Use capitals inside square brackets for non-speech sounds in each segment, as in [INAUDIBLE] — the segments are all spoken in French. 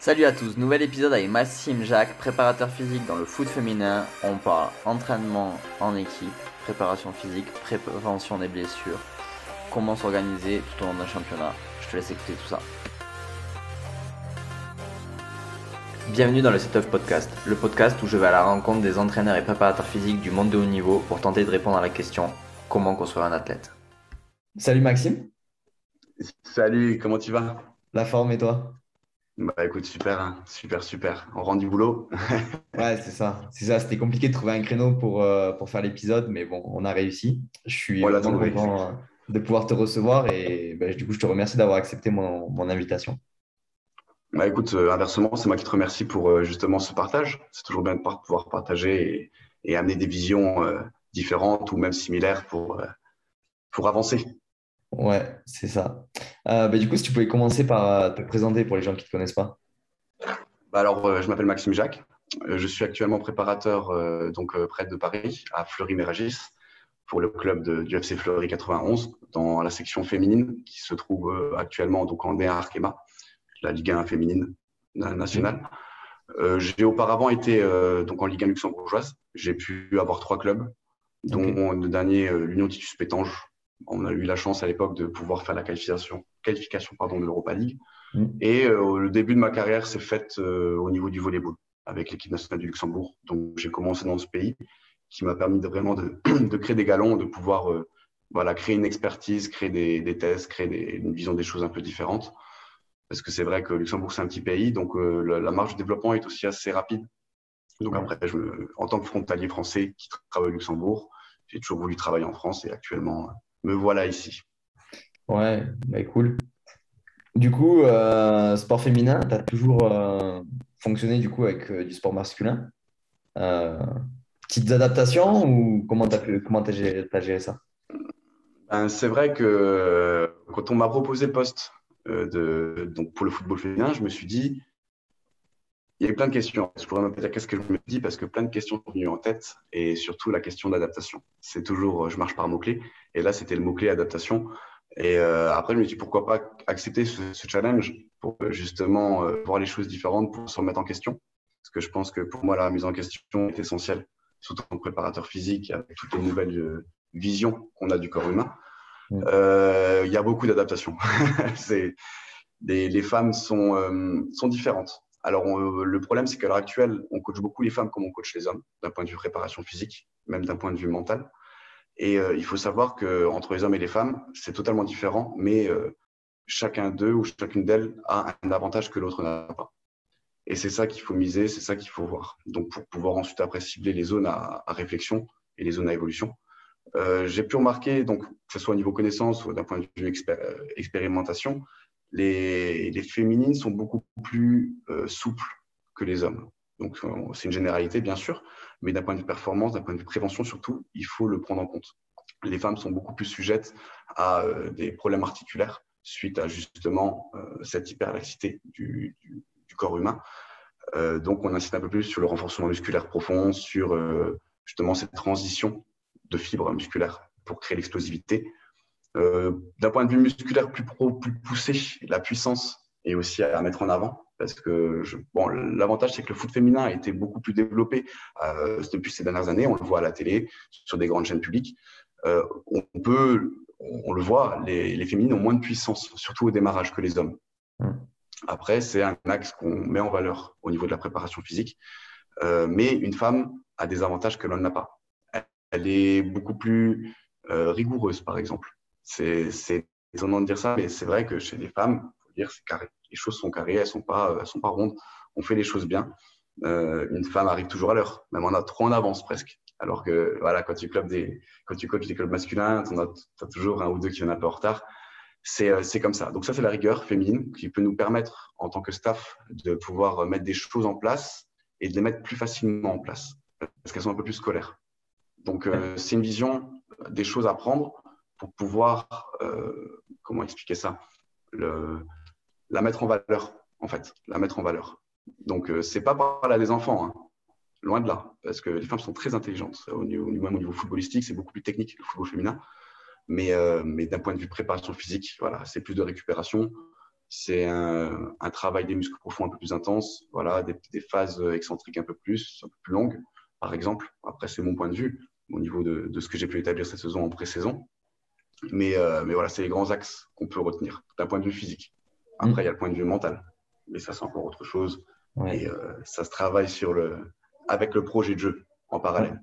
Salut à tous, nouvel épisode avec Maxime Jacques, préparateur physique dans le foot féminin. On parle entraînement en équipe, préparation physique, prévention des blessures, comment s'organiser tout au long d'un championnat. Je te laisse écouter tout ça. Bienvenue dans le Setup Podcast, le podcast où je vais à la rencontre des entraîneurs et préparateurs physiques du monde de haut niveau pour tenter de répondre à la question comment construire un athlète. Salut Maxime. Salut, comment tu vas? La forme et toi? Bah écoute, super, hein. super, super. On rend du boulot. [LAUGHS] ouais, c'est ça. C'est ça. C'était compliqué de trouver un créneau pour, euh, pour faire l'épisode, mais bon, on a réussi. Je suis voilà, content euh, de pouvoir te recevoir et bah, du coup, je te remercie d'avoir accepté mon, mon invitation. Bah écoute, euh, inversement, c'est moi qui te remercie pour justement ce partage. C'est toujours bien de pouvoir partager et, et amener des visions différentes ou même similaires pour, pour avancer. Ouais, c'est ça. Euh, bah, du coup, si tu pouvais commencer par euh, te présenter pour les gens qui ne te connaissent pas. Bah alors, euh, je m'appelle Maxime Jacques. je suis actuellement préparateur donc près de Paris, à Fleury-Méragis, pour le club de, du FC Fleury 91, dans la section féminine qui se trouve actuellement donc en D1 Arkema, la Ligue 1 féminine nationale. j'ai auparavant été donc en Ligue 1 luxembourgeoise. J'ai pu avoir trois clubs, dont le dernier, l'Union Titus Pétange, on a eu la chance à l'époque de pouvoir faire la qualification, qualification pardon, de l'Europa League. Mm. Et euh, le début de ma carrière s'est fait euh, au niveau du volleyball avec l'équipe nationale du Luxembourg. Donc j'ai commencé dans ce pays qui m'a permis de vraiment de, [CLEARS THROAT] de, créer des galons, de pouvoir euh, voilà, créer une expertise, créer des, des tests, créer des, une vision des choses un peu différentes. Parce que c'est vrai que Luxembourg, c'est un petit pays, donc la, marge de développement est aussi assez rapide. Donc après, je en tant que frontalier français qui travaille au Luxembourg, j'ai toujours voulu travailler en France et actuellement, me voilà ici. Ouais, bah cool. Du coup, euh, sport féminin, tu as toujours euh, fonctionné du coup avec euh, du sport masculin. petites adaptations ou comment tu as, comment as géré, géré, ça? Ben, C'est vrai que quand on m'a proposé le poste de, donc pour le football féminin, je me suis dit, il y a eu plein de questions. Je pourrais pas dire qu'est-ce que je me dis parce que plein de questions sont venues en tête et surtout la question d'adaptation. C'est toujours, euh, je marche par mots-clés et là, c'était le mot-clé adaptation. Et euh, après, je me dis pourquoi pas accepter ce, challenge pour justement euh, voir les choses différentes, pour se remettre en question. Parce que je pense que pour moi, la mise en question est essentielle, surtout en préparateur physique, avec toutes les nouvelles visions qu'on a du corps humain. Il y a beaucoup d'adaptations. [LAUGHS] les, femmes sont, sont différentes alors, le problème, c'est qu'à l'heure actuelle, on coach beaucoup les femmes comme on coach les hommes, d'un point de vue préparation physique, même d'un point de vue mental. Et euh, il faut savoir qu'entre les hommes et les femmes, c'est totalement différent, mais euh, chacun d'eux ou chacune d'elles a un avantage que l'autre n'a pas. Et c'est ça qu'il faut miser, c'est ça qu'il faut voir. Donc, pour pouvoir ensuite après cibler les zones à, réflexion et les zones à évolution. Euh, j'ai pu remarquer, donc, que ce soit au niveau connaissance ou d'un point de vue expérimentation, les, féminines sont beaucoup plus euh, souples que les hommes. Donc, euh, c'est une généralité, bien sûr, mais d'un point de vue performance, d'un point de vue prévention surtout, il faut le prendre en compte. Les femmes sont beaucoup plus sujettes à euh, des problèmes articulaires suite à justement cette hyperlaxité du, corps humain. donc, on insiste un peu plus sur le renforcement musculaire profond, sur justement cette transition de fibres musculaires pour créer l'explosivité. Euh, d'un point de vue musculaire plus, pro, plus poussé, la puissance est aussi à mettre en avant. Parce que bon, l'avantage, c'est que le foot féminin a été beaucoup plus développé euh, depuis ces dernières années. On le voit à la télé, sur des grandes chaînes publiques. Euh, on peut, on, le voit, les, les, féminines ont moins de puissance, surtout au démarrage que les hommes. Mmh. Après, c'est un axe qu'on met en valeur au niveau de la préparation physique. Euh, mais une femme a des avantages que l'on n'a pas. Elle est beaucoup plus euh, rigoureuse, par exemple. C'est étonnant de dire ça, mais c'est vrai que chez les femmes, faut dire, c'est carré. Les choses sont carrées, elles sont pas, elles sont pas rondes. On fait les choses bien. Euh, une femme arrive toujours à l'heure, même on a trop en avance presque. Alors que voilà, quand tu, des, quand tu coaches des clubs masculins, tu as, toujours un ou deux qui viennent un peu en retard. Euh, c'est comme ça. Donc ça, c'est la rigueur féminine qui peut nous permettre, en tant que staff, de pouvoir mettre des choses en place et de les mettre plus facilement en place, parce qu'elles sont un peu plus scolaires. Donc euh, c'est une vision des choses à prendre pour pouvoir, euh, comment expliquer ça, la mettre en valeur, en fait, la mettre en valeur. Donc, euh, c'est pas par là des enfants, hein. loin de là, parce que les femmes sont très intelligentes, au niveau, même au niveau footballistique, c'est beaucoup plus technique, le football féminin, mais, euh, mais d'un point de vue préparation physique, voilà, c'est plus de récupération, c'est un, travail des muscles profonds un peu plus intense, voilà, des, phases excentriques un peu plus, un peu plus longues, par exemple. Après, c'est mon point de vue au niveau de, ce que j'ai pu établir cette saison en pré-saison. Mais, euh, mais voilà, c'est les grands axes qu'on peut retenir d'un point de vue physique. Après, il y a le point de vue mental, mais ça, c'est encore autre chose. Et euh, ça se travaille sur le, avec le projet de jeu en parallèle.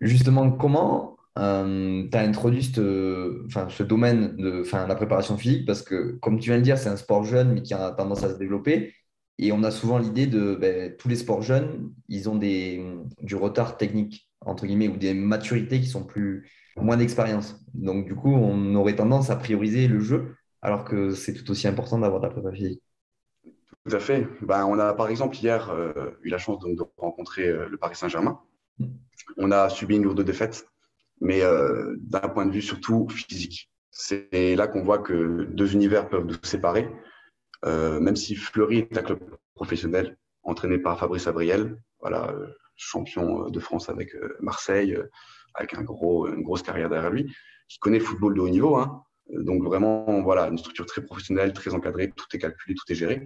Justement, comment euh, tu as introduit ce, enfin, ce domaine de enfin, la préparation physique? Parce que, comme tu viens de dire, c'est un sport jeune, mais qui a tendance à se développer. Et on a souvent l'idée de ben, tous les sports jeunes, ils ont des, du retard technique, entre guillemets, ou des maturités qui sont plus, moins d'expérience. Donc, du coup, on aurait tendance à prioriser le jeu, alors que c'est tout aussi important d'avoir de la prépa physique. Tout à fait. Ben, on a, par exemple, hier euh, eu la chance de, rencontrer euh, le Paris Saint-Germain. On a subi une lourde défaite, mais euh, d'un point de vue surtout physique. C'est là qu'on voit que deux univers peuvent nous séparer. même si Fleury est un club professionnel, entraîné par Fabrice Abriel, voilà, champion de France avec Marseille, avec une grosse carrière derrière lui, qui connaît le football de haut niveau. Hein. Donc vraiment, voilà, une structure très professionnelle, très encadrée, tout est calculé, tout est géré.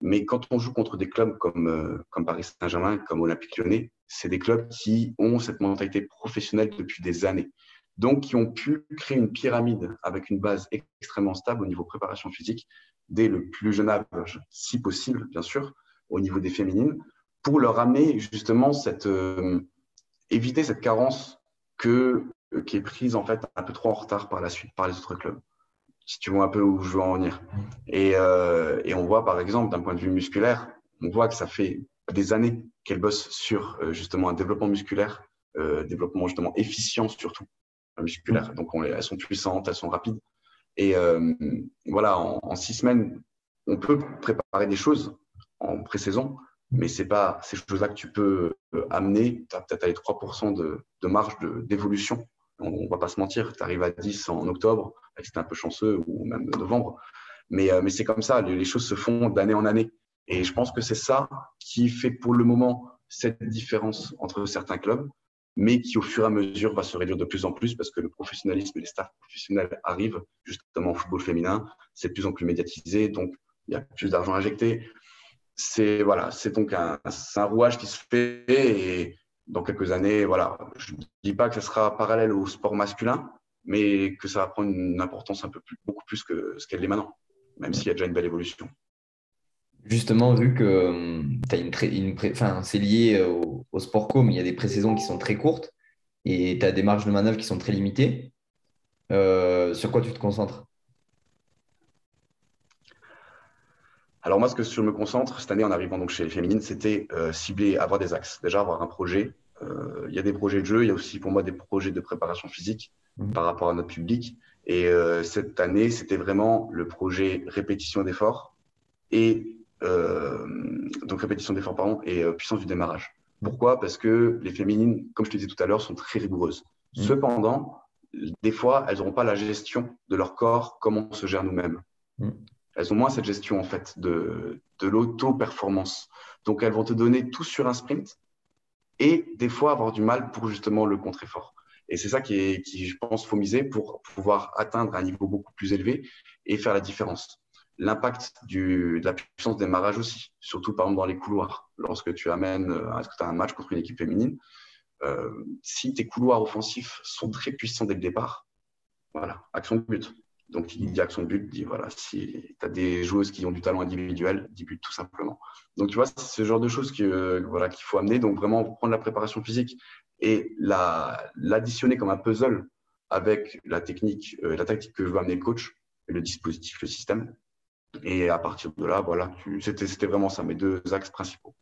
Mais quand on joue contre des clubs comme, euh, comme Paris Saint-Germain, comme Olympique Lyonnais, c'est des clubs qui ont cette mentalité professionnelle depuis des années. Donc, qui ont pu créer une pyramide avec une base extrêmement stable au niveau préparation physique dès le plus jeune âge, si possible, bien sûr, au niveau des féminines, pour leur amener justement cette, euh, éviter cette carence que, euh, qui est prise en fait un peu trop en retard par la suite par les autres clubs. Si tu vois un peu où je veux en venir. Et, euh, et on voit par exemple d'un point de vue musculaire, on voit que ça fait des années qu'elles bossent sur euh, justement un développement musculaire, euh, développement justement efficient surtout musculaire. Donc on, elles sont puissantes, elles sont rapides. Et euh, voilà, en, en, six semaines, on peut préparer des choses en pré-saison mais c'est pas ces choses-là que tu peux euh, amener. Tu as peut-être les 3% de, marge d'évolution. On, ne va pas se mentir, tu arrives à 10 en octobre, c'était un peu chanceux, ou même novembre. Mais, euh, mais c'est comme ça, les, choses se font d'année en année. Et je pense que c'est ça qui fait pour le moment cette différence entre certains clubs, mais qui au fur et à mesure va se réduire de plus en plus parce que le professionnalisme et les staffs professionnels arrivent justement au football féminin. C'est de plus en plus médiatisé, donc il y a plus d'argent injecté c'est voilà, c'est donc un, rouage qui se fait et dans quelques années, voilà, je ne dis pas que ce sera parallèle au sport masculin, mais que ça va prendre une importance un peu plus, beaucoup plus que ce qu'elle est maintenant, même s'il y a déjà une belle évolution. Justement, vu que hum, as une, une enfin, c'est lié au, sport co, mais il y a des pré-saisons qui sont très courtes et tu as des marges de manœuvre qui sont très limitées, euh, sur quoi tu te concentres? Alors moi, ce que je me concentre cette année en arrivant donc chez les féminines, c'était euh, cibler, avoir des axes. Déjà, avoir un projet. Euh, il y a des projets de jeu, il y a aussi pour moi des projets de préparation physique mmh. par rapport à notre public. Et euh, cette année, c'était vraiment le projet répétition d'effort et donc répétition d'effort pardon et puissance du démarrage. Pourquoi? Parce que les féminines, comme je te disais tout à l'heure, sont très rigoureuses. Mmh. Cependant, des fois, elles n'auront pas la gestion de leur corps comme on se gère nous-mêmes. Mmh elles ont moins cette gestion en fait de, de l'auto-performance. Donc elles vont te donner tout sur un sprint et des fois avoir du mal pour justement le contre-effort. Et c'est ça qui, est, qui, je pense, faut miser pour pouvoir atteindre un niveau beaucoup plus élevé et faire la différence. L'impact de la puissance des démarrage aussi, surtout par exemple dans les couloirs. Lorsque tu amènes, euh, est-ce que tu as un match contre une équipe féminine, euh, si tes couloirs offensifs sont très puissants dès le départ, voilà, action de but. Donc, il dit action de but, dit voilà, si tu as des joueuses qui ont du talent individuel, 10 buts tout simplement. Donc, tu vois, c'est ce genre de choses que, voilà, qu'il faut amener. Donc, vraiment, prendre la préparation physique et l'additionner comme un puzzle avec la technique, euh, la tactique que je veux amener le coach, le dispositif, le système. Et à partir de là, voilà, c'était vraiment ça, mes deux axes principaux.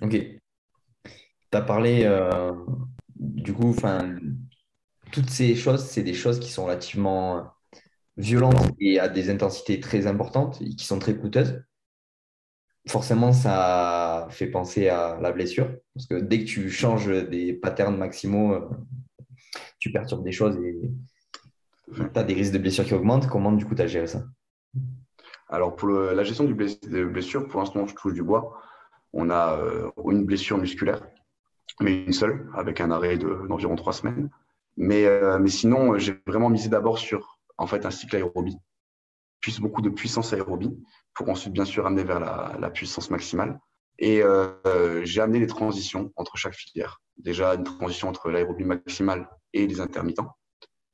Ok. Tu as parlé, euh, du coup, toutes ces choses, c'est des choses qui sont relativement violentes et à des intensités très importantes et qui sont très coûteuses, forcément, ça fait penser à la blessure. Parce que dès que tu changes des patterns maximaux, euh, tu perturbes des choses et tu as des risques de blessure qui augmentent. Comment, du coup, tu as géré ça? Alors, pour la gestion du des blessures, pour l'instant, je touche du bois. On a euh, une blessure musculaire, mais une seule, avec un arrêt d'environ trois semaines. Mais, euh, mais sinon, j'ai vraiment misé d'abord sur en fait un cycle aérobie. beaucoup de puissance aérobie pour ensuite, bien sûr, amener vers la, puissance maximale. Et euh, j'ai amené les transitions entre chaque filière. Déjà, une transition entre l'aérobie maximale et les intermittents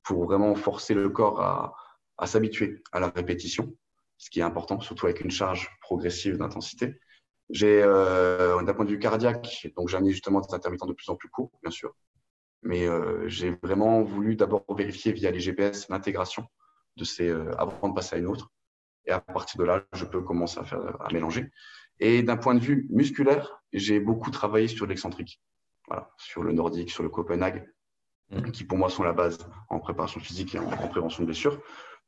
pour vraiment forcer le corps à, à s'habituer à la répétition, ce qui est important, surtout avec une charge progressive d'intensité. J'ai, euh, d'un point de vue cardiaque, donc j'ai amené justement des intermittents de plus en plus courts, bien sûr, mais euh, j'ai vraiment voulu d'abord vérifier via les GPS l'intégration de ces euh, avant de passer à une autre. Et à partir de là, je peux commencer à, faire, à mélanger. Et d'un point de vue musculaire, j'ai beaucoup travaillé sur l'excentrique, voilà, sur le nordique, sur le Copenhague, mmh. qui pour moi sont la base en préparation physique et en, prévention de blessures.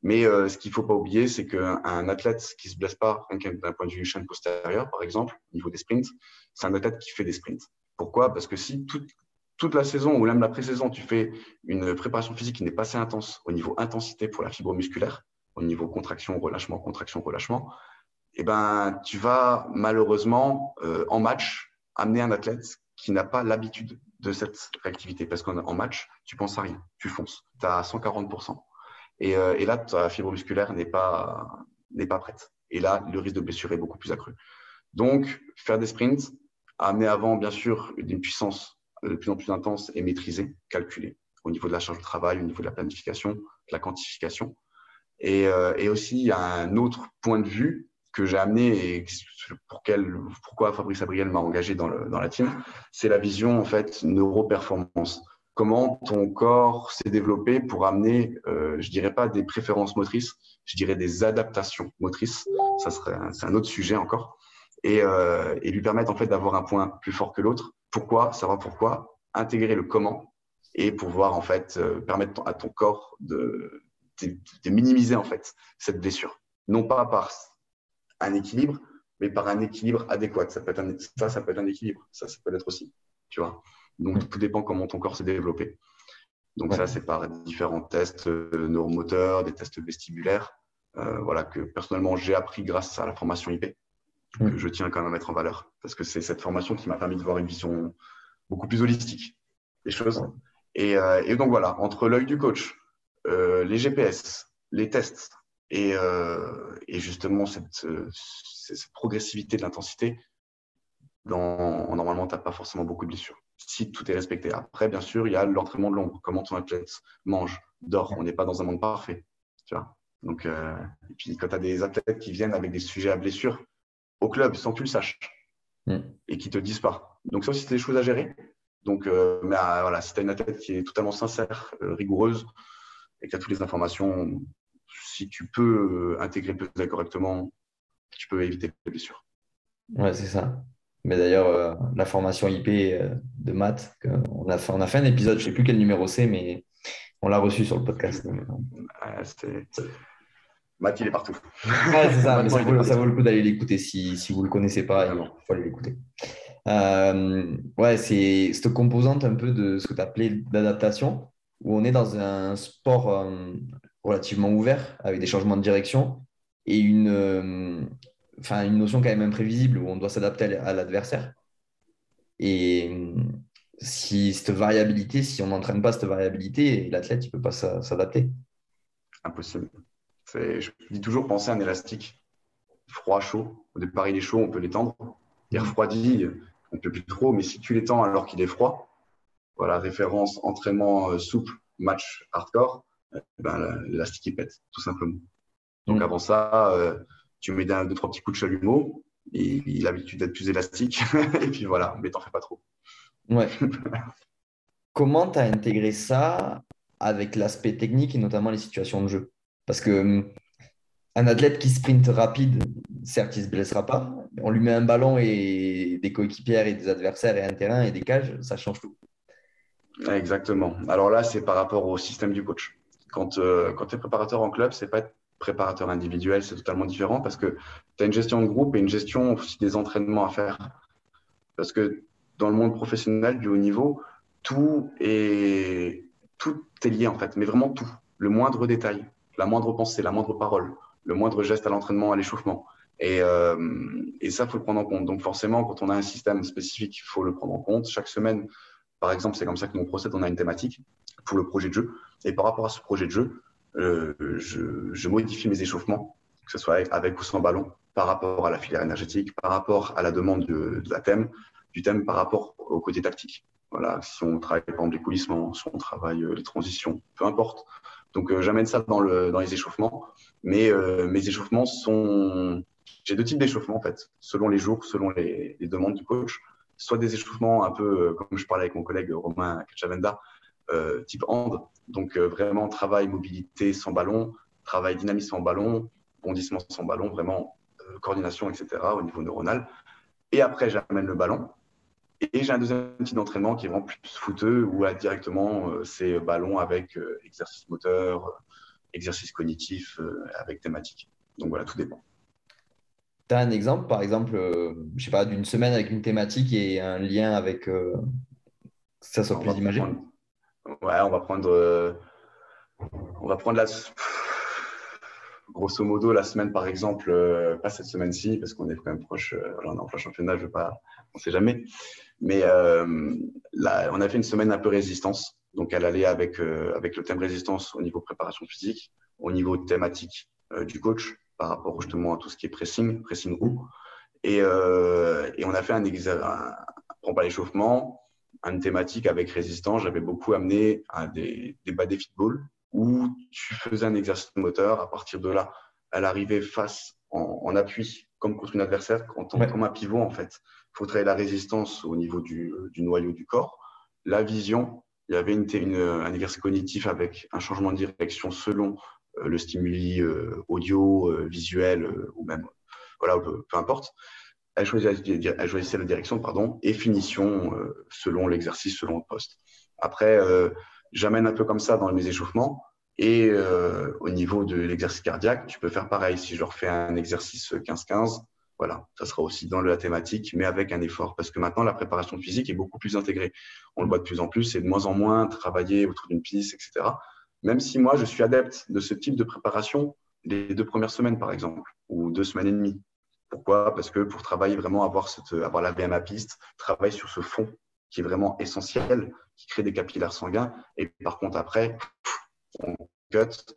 Mais euh, ce qu'il ne faut pas oublier, c'est qu'un athlète qui ne se blesse pas, d'un point de vue chaîne postérieure, par exemple, au niveau des sprints, c'est un athlète qui fait des sprints. Pourquoi? Parce que si toute, toute la saison ou même la pré-saison, tu fais une préparation physique qui n'est pas assez intense au niveau intensité pour la fibre musculaire, au niveau contraction, relâchement, contraction, relâchement, eh ben, tu vas malheureusement euh, en match amener un athlète qui n'a pas l'habitude de cette réactivité. Parce qu'en match, tu penses à rien, tu fonces, tu as 140%. Et, là, ta fibre musculaire n'est pas, n'est pas prête. Et là, le risque de blessure est beaucoup plus accru. Donc, faire des sprints, amener avant, bien sûr, une puissance de plus en plus intense et maîtrisée, calculée, au niveau de la charge de travail, au niveau de la planification, de la quantification. Et, euh, et aussi, il y a un autre point de vue que j'ai amené et pour quel, pourquoi Fabrice Abriel m'a engagé dans la team, c'est la vision en fait neuroperformance. Comment ton corps s'est développé pour amener, euh, je dirais pas des préférences motrices, je dirais des adaptations motrices. Ça serait, c'est un autre sujet encore. Et, euh, et lui permettre en fait d'avoir un point plus fort que l'autre. Pourquoi Savoir pourquoi. Intégrer le comment et pouvoir en fait euh, permettre à ton corps de, de, de minimiser en fait cette blessure. Non pas par un équilibre, mais par un équilibre adéquat. Ça peut être un, ça, ça peut être un équilibre. Ça, ça peut l'être aussi. Tu vois. Donc, tout dépend comment ton corps s'est développé. Donc, ça, c'est par différents tests euh, neuromoteurs, des tests vestibulaires, euh, voilà, que personnellement, j'ai appris grâce à la formation IP, que je tiens quand même à mettre en valeur. Parce que c'est cette formation qui m'a permis de voir une vision beaucoup plus holistique des choses. Et, euh, et donc, voilà, entre l'œil du coach, les GPS, les tests, et, euh, et justement, cette, cette, progressivité de l'intensité, normalement, tu n'as pas forcément beaucoup de blessures. Si tout est respecté. Après, bien sûr, il y a l'entraînement de l'ombre. Comment ton athlète mange, dort. On n'est pas dans un monde parfait. Tu vois Donc, euh, et puis, quand tu as des athlètes qui viennent avec des sujets à blessure au club sans que tu le saches mm. et qui te disent pas. Donc, ça aussi, c'est des choses à gérer. Donc, euh, mais voilà, si tu as une athlète qui est totalement sincère, rigoureuse et qui a toutes les informations, si tu peux euh, intégrer le puzzle correctement, tu peux éviter les blessures. Ouais, c'est ça. Mais d'ailleurs, euh, la formation IP euh, de maths, on a, fait, on a fait un épisode, je ne sais plus quel numéro c'est, mais on l'a reçu sur le podcast. Math, il est partout. Ouais, c'est ça, [LAUGHS] ça, vaut, le coup d'aller l'écouter si, si vous ne le connaissez pas, il faut aller l'écouter. ouais, c'est cette composante un peu de ce que tu appelais d'adaptation, où on est dans un sport relativement ouvert, avec des changements de direction et une, euh, enfin, une notion quand même imprévisible où on doit s'adapter à l'adversaire. Et euh, si cette variabilité, si on n'entraîne pas cette variabilité, l'athlète ne peut pas s'adapter. Impossible. Je dis toujours penser à un élastique froid, chaud. Au départ, il est chaud, on peut l'étendre. Il refroidit, on ne peut plus trop, mais si tu l'étends alors qu'il est froid, voilà, référence entraînement euh, souple, match hardcore, eh ben, l'élastique pète, tout simplement. Donc mm. avant ça, euh, tu mets deux, trois petits coups de chalumeau, et il a l'habitude d'être plus élastique, [LAUGHS] et puis voilà, mais t'en fais pas trop. Ouais. [LAUGHS] Comment tu as intégré ça avec l'aspect technique et notamment les situations de jeu? Parce que hum, un athlète qui sprint rapide, certes, il ne se blessera pas. On lui met un ballon et des coéquipières et des adversaires et un terrain et des cages, ça change tout. Exactement. Alors là, c'est par rapport au système du coach. Quand, euh, quand tu es préparateur en club, c'est pas être préparateur individuel, c'est totalement différent parce que tu as une gestion de groupe et une gestion aussi des entraînements à faire. Parce que dans le monde professionnel du haut niveau, tout est, tout est lié en fait, mais vraiment tout. Le moindre détail, la moindre pensée, la moindre parole, le moindre geste à l'entraînement, à l'échauffement. Et, euh, ça, faut le prendre en compte. Donc forcément, quand on a un système spécifique, il faut le prendre en compte. Chaque semaine, par exemple, c'est comme ça que nous procède, on a une thématique pour le projet de jeu. Et par rapport à ce projet de jeu, euh, je, modifie mes échauffements que ce soit avec, ou sans ballon, par rapport à la filière énergétique, par rapport à la demande de, la thème, du thème par rapport au côté tactique. Voilà, si on travaille par exemple les coulissements, si on travaille les transitions, peu importe. Donc j'amène ça dans, le, dans les échauffements, mais mes échauffements sont j'ai deux types d'échauffements en fait, selon les jours, selon les, demandes du coach. Soit des échauffements un peu, euh, comme je parlais avec mon collègue Romain Cachavenda, euh, type hand, donc euh, vraiment travail mobilité sans ballon, travail dynamisme sans ballon, bondissement sans ballon, vraiment coordination, etc. au niveau neuronal. Et après, j'amène le ballon. Et j'ai un deuxième type d'entraînement qui est vraiment plus fouteux, où directement, c'est ballon avec exercice moteur, exercice cognitif, avec thématique. Donc voilà, tout dépend tu as un exemple, par exemple, euh, je sais pas, d'une semaine avec une thématique et un lien avec euh, que ça soit plus imagé? Ouais, on va prendre, euh, on va prendre la, grosso modo la semaine par exemple, pas cette semaine-ci parce qu'on est quand même proche, on est en plein championnat, je veux pas, on sait jamais. Mais là, on a fait une semaine un peu résistance, donc elle allait avec avec le thème résistance au niveau préparation physique, au niveau thématique du coach par rapport justement à tout ce qui est pressing, pressing roue. Et, euh, et on a fait un, un, un pas l'échauffement, une thématique avec résistance. J'avais beaucoup amené à des, des bas défis de ball où tu faisais un exercice moteur. À partir de là, elle arrivait face en, appui, comme contre une adversaire, comme un pivot en fait. Il faut travailler la résistance au niveau du, du, noyau du corps. La vision, il y avait une, une, un exercice cognitif avec un changement de direction selon euh, le stimuli euh, audio, euh, visuel ou même, voilà, peu, importe. Elle choisissait, la direction pardon, et finition selon l'exercice, selon le poste. Après, j'amène un peu comme ça dans mes échauffements. Et au niveau de l'exercice cardiaque, tu peux faire pareil. Si je refais un exercice 15-15, voilà, ça sera aussi dans la thématique, mais avec un effort. Parce que maintenant, la préparation physique est beaucoup plus intégrée. On le voit de plus en plus, et de moins en moins travailler autour d'une piste, etc. Même si moi, je suis adepte de ce type de préparation les deux premières semaines, par exemple, ou deux semaines et demie. Pourquoi? Parce que pour travailler vraiment, avoir, cette, avoir la VMA piste, travailler sur ce fond qui est vraiment essentiel, qui crée des capillaires sanguins. Et par contre, après, on cut.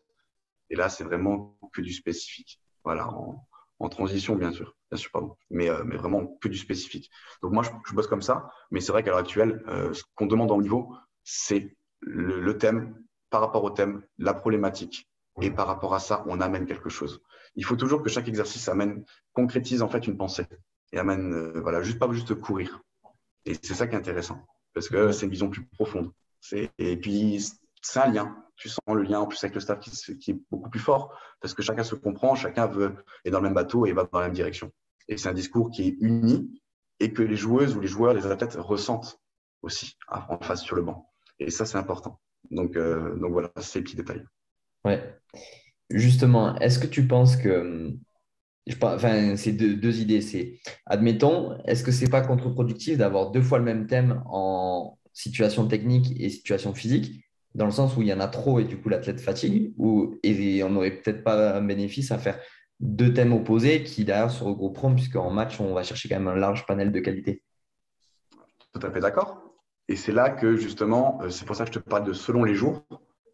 Et là, c'est vraiment que du spécifique. Voilà, en, transition, bien sûr. Pardon. Mais, euh, mais vraiment que du spécifique. Donc, moi, je, bosse comme ça. Mais c'est vrai qu'à l'heure actuelle, euh, ce qu'on demande en niveau, c'est le, thème, par rapport au thème, la problématique. Et par rapport à ça, on amène quelque chose. Il faut toujours que chaque exercice amène, concrétise en fait une pensée et amène, euh, voilà, juste pas juste courir. Et c'est ça qui est intéressant parce que c'est une vision plus profonde. Et puis, c'est un lien. Tu sens le lien en plus avec le staff qui, qui, est beaucoup plus fort parce que chacun se comprend, chacun veut, est dans le même bateau et va dans la même direction. Et c'est un discours qui est uni et que les joueuses ou les joueurs, les athlètes ressentent aussi en face sur le banc. Et ça, c'est important. Donc, euh, donc voilà, c'est les petits détails. Ouais. Justement, est-ce que tu penses que. Je, enfin, c'est deux, idées. C'est, admettons, est-ce que c'est pas contre-productif d'avoir deux fois le même thème en situation technique et situation physique, dans le sens où il y en a trop et du coup l'athlète fatigue, ou et on n'aurait peut-être pas un bénéfice à faire deux thèmes opposés qui derrière se regrouperont, puisqu'en match, on va chercher quand même un large panel de qualité. Tout à fait d'accord. Et c'est là que justement, euh, c'est pour ça que je te parle de selon les jours,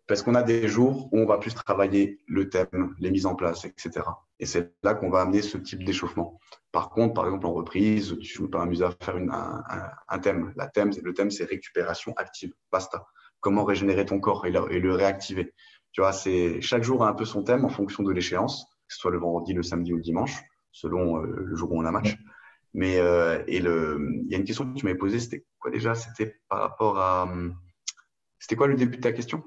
parce qu'on a des jours où on va plus travailler le thème, les mises en place, etc. Et c'est là qu'on va amener ce type d'échauffement. Par contre, par exemple, en reprise, tu ne peux pas amuser à faire un, thème. La thème. Le thème, c'est récupération active. Basta. Comment régénérer ton corps et le, et le réactiver? Tu vois, c'est chaque jour a un peu son thème en fonction de l'échéance, que ce soit le vendredi, le samedi ou le dimanche, selon euh, le jour où on a match. Mais euh, et le, il y a une question que tu m'avais posée, c'était quoi déjà? C'était par rapport à, c'était quoi le début de ta question?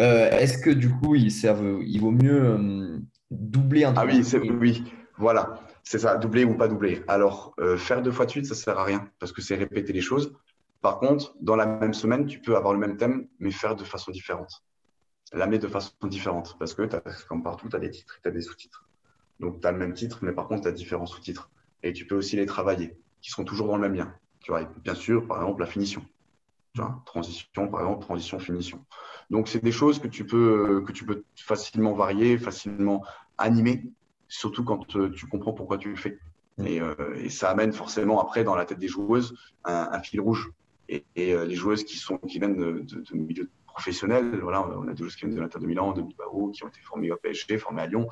Euh, Est-ce que du coup, il, serve, il vaut mieux doubler un Ah oui, c'est, oui, voilà, c'est ça, doubler ou pas doubler. Alors, faire deux fois de suite, ça sert à rien parce que c'est répéter les choses. Par contre, dans la même semaine, tu peux avoir le même thème, mais faire de façon différente. L'amener de façon différente parce que, comme partout, tu as des titres, tu as des sous-titres. Donc, tu as le même titre, mais par contre, tu as différents sous-titres et tu peux aussi les travailler, qui seront toujours dans le même lien. Tu vois, bien sûr, par exemple, la finition. Tu vois, transition, par exemple, transition, finition. Donc, c'est des choses que tu, peux, que tu peux facilement varier, facilement animer, surtout quand euh, tu comprends pourquoi tu le fais. Mm. Euh, et, ça amène forcément après dans la tête des joueuses un, fil rouge. Et, euh, les joueuses qui, sont, qui viennent de, de, milieux professionnels, voilà, on a des joueuses qui de l'Inter de Milan, de Bilbao, qui ont été formées au PSG, formées à Lyon,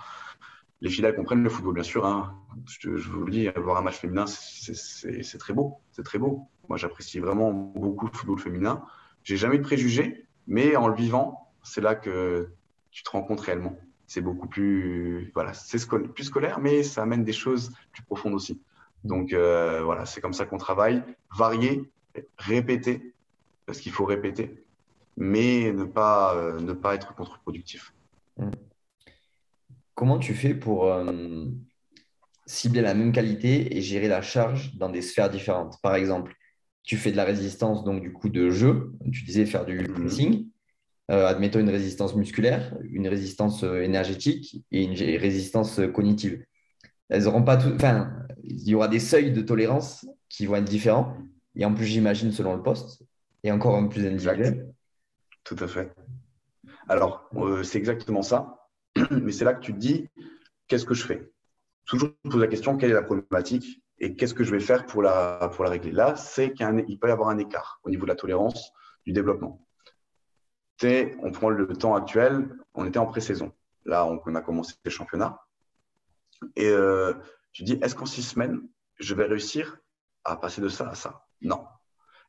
les fidèles comprennent le football, bien sûr. Hein. Je, vous le dis, voir un match féminin, c'est très beau. C'est très beau. Moi, j'apprécie vraiment beaucoup le football féminin. J'ai jamais de préjugés, mais en le vivant, c'est là que tu te rends compte réellement. C'est beaucoup plus, voilà, c'est plus scolaire, mais ça amène des choses plus profondes aussi. Donc euh, voilà, c'est comme ça qu'on travaille, varier, répéter, parce qu'il faut répéter, mais ne pas, euh, ne pas être contre-productif. Mmh. Comment tu fais pour euh, cibler la même qualité et gérer la charge dans des sphères différentes? Par exemple, tu fais de la résistance, donc du coup de jeu, tu disais faire du mmh. pressing, admettons une résistance musculaire, une résistance énergétique et une résistance cognitive elles auront pas tout. Enfin, il y aura des seuils de tolérance qui vont être différents. Et en plus, j'imagine, selon le poste, et encore un plus individuel. Tout à fait. Alors, euh, c'est exactement ça. [CLEARS THROAT] Mais c'est là que tu te dis, qu'est-ce que je fais? Toujours pose la question, quelle est la problématique et qu'est-ce que je vais faire pour la, pour la régler? Là, c'est qu'il peut y avoir un écart au niveau de la tolérance du développement. On prend le temps actuel, on était en pré-saison. Là, on, a commencé le championnat. Et euh, tu dis, est-ce qu'en six semaines, je vais réussir à passer de ça à ça? Non.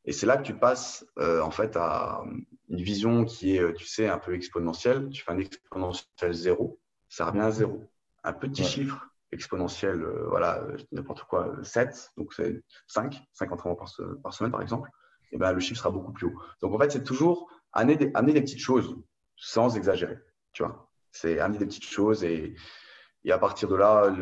Et c'est là que tu passes euh, en fait à une vision qui est, euh, tu sais, un peu exponentielle. Tu fais un exponentiel zéro, ça revient à zéro. Un petit chiffre exponentiel, voilà, n'importe quoi, 7, donc c'est 5, 5 entraînements par, par, semaine par exemple, et ben le chiffre sera beaucoup plus haut. Donc en fait, c'est toujours amener des, amener des petites choses sans exagérer, tu vois. C'est amener des petites choses et, et à partir de là,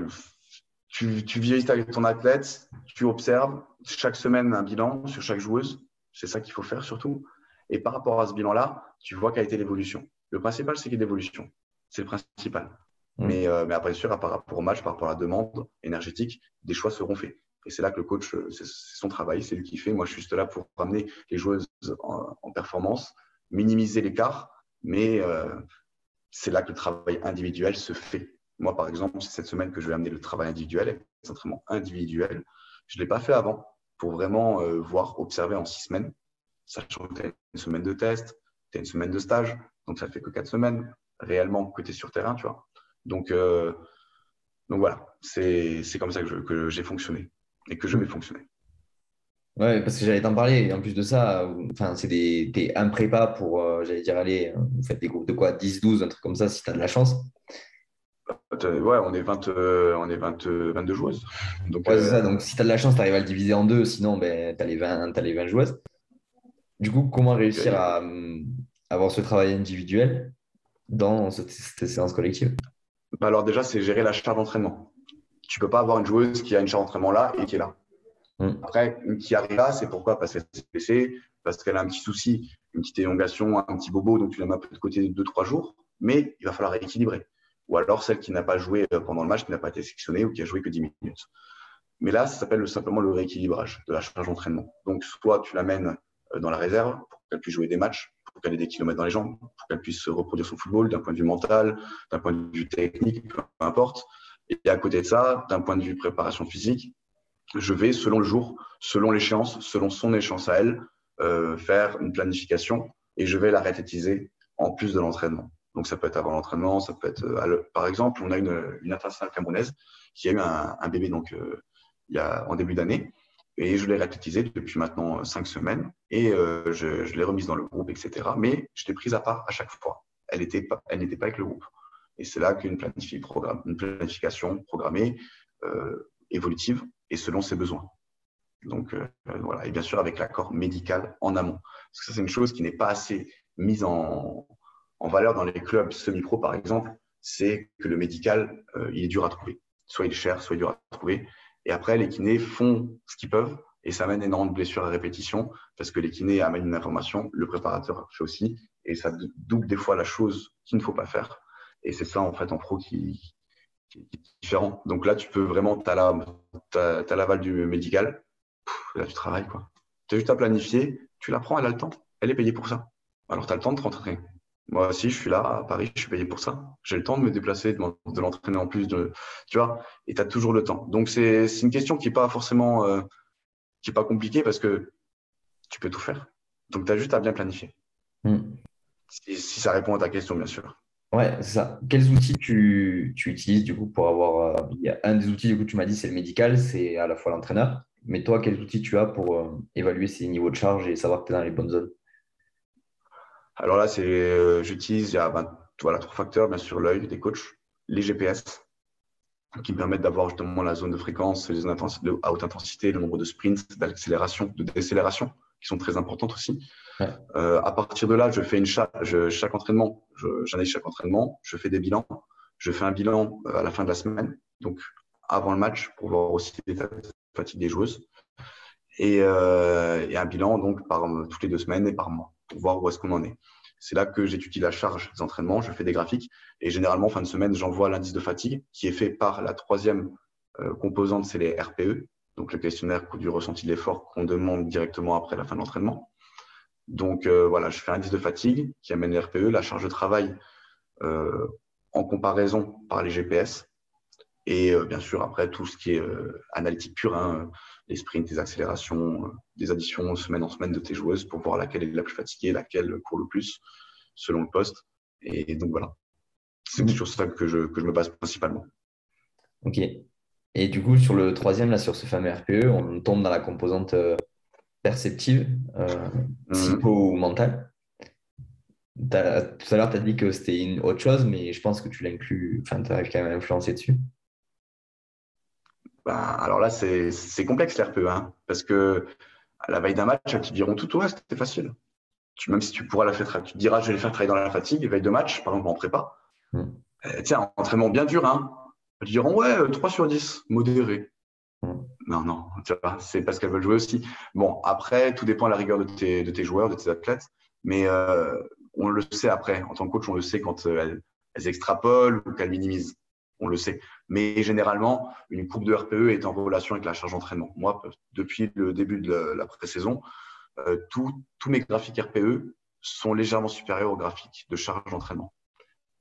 tu, tu vieillis avec ton athlète, tu observes chaque semaine un bilan sur chaque joueuse. C'est ça qu'il faut faire surtout. Et par rapport à ce bilan-là, tu vois quelle a été l'évolution. Le principal, c'est qu'il y ait l'évolution. C'est le principal. Mmh. Mais, euh, mais après, sûr, par rapport au match, par rapport à la demande énergétique, des choix seront faits. Et c'est là que le coach, euh, c'est son travail, c'est lui qui fait. Moi, je suis juste là pour ramener les joueuses en, performance, minimiser l'écart, mais euh, c'est là que le travail individuel se fait. Moi, par exemple, c'est cette semaine que je vais amener le travail individuel, les entraînements individuels. Je ne l'ai pas fait avant pour vraiment euh, voir, observer en six semaines, sachant que tu as une semaine de test, tu as une semaine de stage, donc ça fait que quatre semaines réellement que tu es sur terrain, tu vois. Donc, euh, donc voilà, c'est comme ça que j'ai fonctionné et que je vais fonctionner. Ouais, parce que j'allais t'en parler. Et en plus de ça, enfin, c'est des, t'es un prépa pour, euh, j'allais dire, allez, vous faites des groupes de quoi 10, 12, un truc comme ça, si tu as de la chance. Ouais, on est, 20, euh, on est 20, 22 joueuses. Donc, ça. Donc, si tu as de la chance, tu arrives à le diviser en deux. Sinon, ben, tu as, les 20, as les 20 joueuses. Du coup, comment réussir à, avoir ce travail individuel dans cette, séance collective? Bah Alors, déjà, c'est gérer la charge d'entraînement. Tu ne peux pas avoir une joueuse qui a une charge d'entraînement là et qui est là. Hum. Après, une qui arrive là, c'est pourquoi? Parce qu'elle s'est blessée, parce qu'elle a un petit souci, une petite élongation, un petit bobo, donc tu la mets un peu de côté 2-3 jours. Mais il va falloir rééquilibrer ou alors celle qui n'a pas joué euh, pendant le match, qui n'a pas été sélectionnée ou qui a joué que 10 minutes. Mais là, ça s'appelle simplement le rééquilibrage de la charge d'entraînement. Donc, soit tu l'amènes euh, dans la réserve pour qu'elle puisse jouer des matchs, pour qu'elle ait des kilomètres dans les jambes, pour qu'elle puisse reproduire son football d'un point de vue mental, d'un point de vue technique, peu importe. Et à côté de ça, d'un point de vue préparation physique, je vais, selon le jour, selon l'échéance, selon son échéance à elle, euh, faire une planification et je vais la réthétiser en plus de l'entraînement. Donc, ça peut être avant l'entraînement, ça peut être. Euh, par exemple, on a une, une internationale camerounaise qui a eu un, bébé donc, euh, il y a, en début d'année. Et je l'ai réactivisé depuis maintenant euh, cinq semaines. Et je, l'ai remise dans le groupe, etc. Mais je l'ai prise à part à chaque fois. Elle n'était pas, pas avec le groupe. Et c'est là qu'une une planification programmée, évolutive et selon ses besoins. Donc voilà, et bien sûr avec l'accord médical en amont. Parce que ça, c'est une chose qui n'est pas assez mise en, en valeur dans les clubs semi-pro, par exemple, c'est que le médical, euh, il est dur à trouver. Soit il est cher, soit il est dur à trouver. Et après, les kinés font ce qu'ils peuvent et ça amène énormément de blessures à répétition parce que les kinés amènent une information, le préparateur fait aussi et ça double des fois la chose qu'il ne faut pas faire. Et c'est ça, en fait, en pro qui, est différent. Donc là, tu peux vraiment, tu as l'aval du médical, là, tu travailles, quoi. Tu as juste à planifier, tu la prends, elle a le temps, elle est payée pour ça. Alors, tu as le temps de rentrer. Moi aussi, je suis là à Paris, je suis payé pour ça. J'ai le temps de me déplacer, de, l'entraîner en plus, de, tu vois, et tu as toujours le temps. Donc, c'est une question qui n'est pas forcément euh, qui est pas compliquée parce que tu peux tout faire. Donc, tu as juste à bien planifier. Hmm. Si, ça répond à ta question, bien sûr. Ouais, c'est ça. Quels outils tu, tu utilises du coup pour avoir. euh, il y a un des outils, du coup, tu m'as dit, c'est le médical, c'est à la fois l'entraîneur. Mais toi, quels outils tu as pour euh, évaluer ces niveaux de charge et savoir que tu es dans les bonnes zones? Alors là, c'est, euh, j'utilise, il y a ben, voilà, trois facteurs, bien sûr, l'œil des coachs, les GPS, qui me permettent d'avoir justement la zone de fréquence, les zones de à haute intensité, le nombre de sprints, d'accélération, de décélération, qui sont très importantes aussi. Ouais. Euh, à partir de là, je fais une cha- je- chaque entraînement, j'analyse chaque entraînement, je fais des bilans, je fais un bilan euh, à la fin de la semaine, donc avant le match, pour voir aussi l'état de fatigue des joueuses, et, euh, et un bilan donc par toutes les deux semaines et par mois, voir où est-ce qu'on en est. C'est là que j'étudie la charge des entraînements, je fais des graphiques, et généralement, fin de semaine, j'envoie l'indice de fatigue, qui est fait par la troisième euh, composante, c'est les RPE, donc le questionnaire du ressenti de l'effort qu'on demande directement après la fin de l'entraînement. Donc euh, voilà, je fais un indice de fatigue qui amène les RPE, la charge de travail euh, en comparaison par les GPS. Et bien sûr, après, tout ce qui est analytique pure, hein, les sprints, les accélérations, des additions semaine en semaine de tes joueuses pour voir laquelle est la plus fatiguée, laquelle court le plus, selon le poste. Et donc voilà, c'est Mhm. sur ça que je, que je me base principalement. Ok. Et du coup, sur le troisième, là, sur ce fameux RPE, on tombe dans la composante euh, perceptive, euh, Mhm. psycho ou mentale. Tout à l'heure, tu as dit que c'était une autre chose, mais je pense que tu l'inclus, enfin, tu arrives quand même à influencer dessus. Ben, alors là, c'est c'est complexe l'RPE, hein, parce que à la veille d'un match, ils te diront tout, ouais, c'était facile. Tu, même si tu pourras la faire, tu te diras, je vais les faire travailler dans la fatigue, veille de match, par exemple en prépa. Mm. Euh, tiens, un entraînement bien dur, hein. Te diront, ouais, euh, 3 sur 10, modéré. Mm. Non, non, tu vois, c'est parce qu'elles veulent jouer aussi. Bon, après, tout dépend de la rigueur de tes, de tes joueurs, de tes athlètes, mais euh, on le sait après. En tant que coach, on le sait quand euh, elles, elles extrapolent ou qu'elles minimisent. On le sait. Mais généralement, une courbe de RPE est en relation avec la charge d'entraînement. Moi, depuis le début de la, pré-saison, euh, tous mes graphiques RPE sont légèrement supérieurs aux graphiques de charge d'entraînement.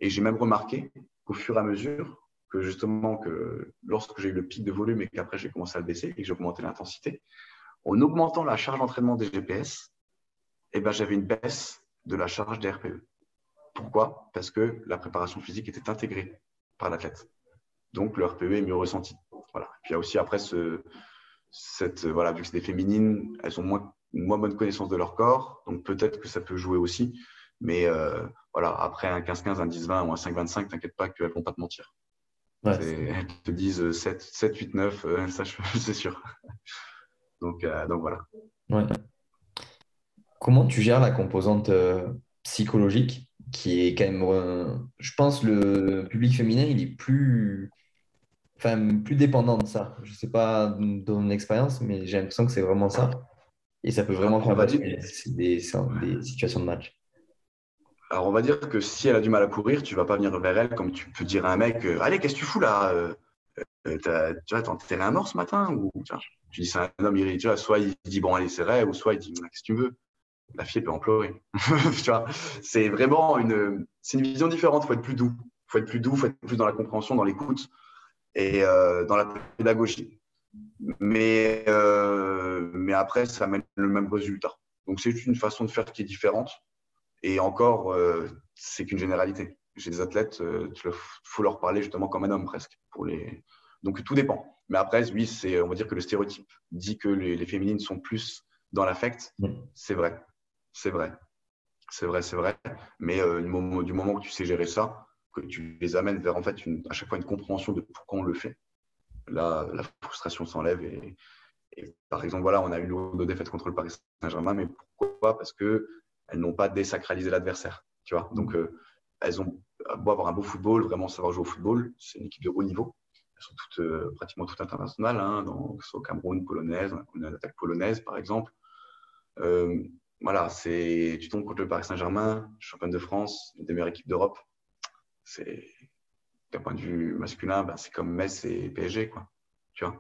Et j'ai même remarqué qu'au fur et à mesure que justement, que lorsque j'ai eu le pic de volume et qu'après j'ai commencé à le baisser et que j'ai augmenté l'intensité, en augmentant la charge d'entraînement des GPS, eh ben, j'avais une baisse de la charge des RPE. Pourquoi? Parce que la préparation physique était intégrée par l'athlète. Donc le RPE est mieux ressenti. Voilà. Puis il y a aussi après ce, cette, voilà, vu que c'est des féminines, elles ont moins, moins bonne connaissance de leur corps, donc peut-être que ça peut jouer aussi. Mais euh, voilà, après un 15-15, un 10-20 ou un 5-25, t'inquiète pas qu'elles vont pas te mentir. Ouais, C'est- elles te disent 7, 7 8, 9, euh, ça je- [LAUGHS] c'est sûr. Donc, euh, donc voilà. Ouais. Comment tu gères la composante euh, psychologique? Qui est quand même, euh, je pense, le public féminin, il est plus, enfin, plus dépendant de ça. Je sais pas de ton expérience, mais j'ai l'impression que c'est vraiment ça. Et ça peut vraiment faire des, des, des situations de match. Alors, on va dire que si elle a du mal à courir, tu vas pas venir vers elle comme tu peux dire à un mec euh, Allez, qu'est-ce que tu fous là Euh, t'as- Tu vois, enterré un mort ce matin ou, tu dis C'est un homme, il, tu vois, soit il dit Bon, allez, c'est vrai, ou soit il dit Qu'est-ce que tu veux La fille elle peut en pleurer. [LAUGHS] tu vois, c'est vraiment une, c'est une vision différente. Il faut être plus doux. Il faut être plus doux, il faut être plus dans la compréhension, dans l'écoute et euh, dans la pédagogie. Mais, euh, mais après, ça amène le même résultat. Donc, c'est une façon de faire qui est différente. Et encore, euh, c'est qu'une généralité. J'ai des athlètes, il faut leur parler justement comme un homme presque. Pour les... Donc tout dépend. Mais après, oui, c'est, on va dire que le stéréotype dit que les, les féminines sont plus dans l'affect. C'est vrai. C'est vrai. C'est vrai, c'est vrai. Mais euh, du, moment, du que tu sais gérer ça, que tu les amènes vers en fait une, à chaque fois une compréhension de pourquoi on le fait, là, la frustration s'enlève. Et, par exemple, voilà, on a eu nos défaites contre le Paris Saint-Germain, mais pourquoi? Parce que elles n'ont pas désacralisé l'adversaire. Tu vois? Donc, euh, elles ont beau avoir un beau football, vraiment savoir jouer au football. C'est une équipe de haut niveau. Elles sont toutes, euh, pratiquement toutes internationales, hein, que ce soit au Cameroun, polonaise, on a une attaque polonaise, par exemple. Voilà, c'est, tu tombes contre le Paris Saint-Germain, championne de France, une des meilleures équipes d'Europe. C'est, d'un point de vue masculin, ben, c'est comme Metz et PSG, quoi. Tu vois?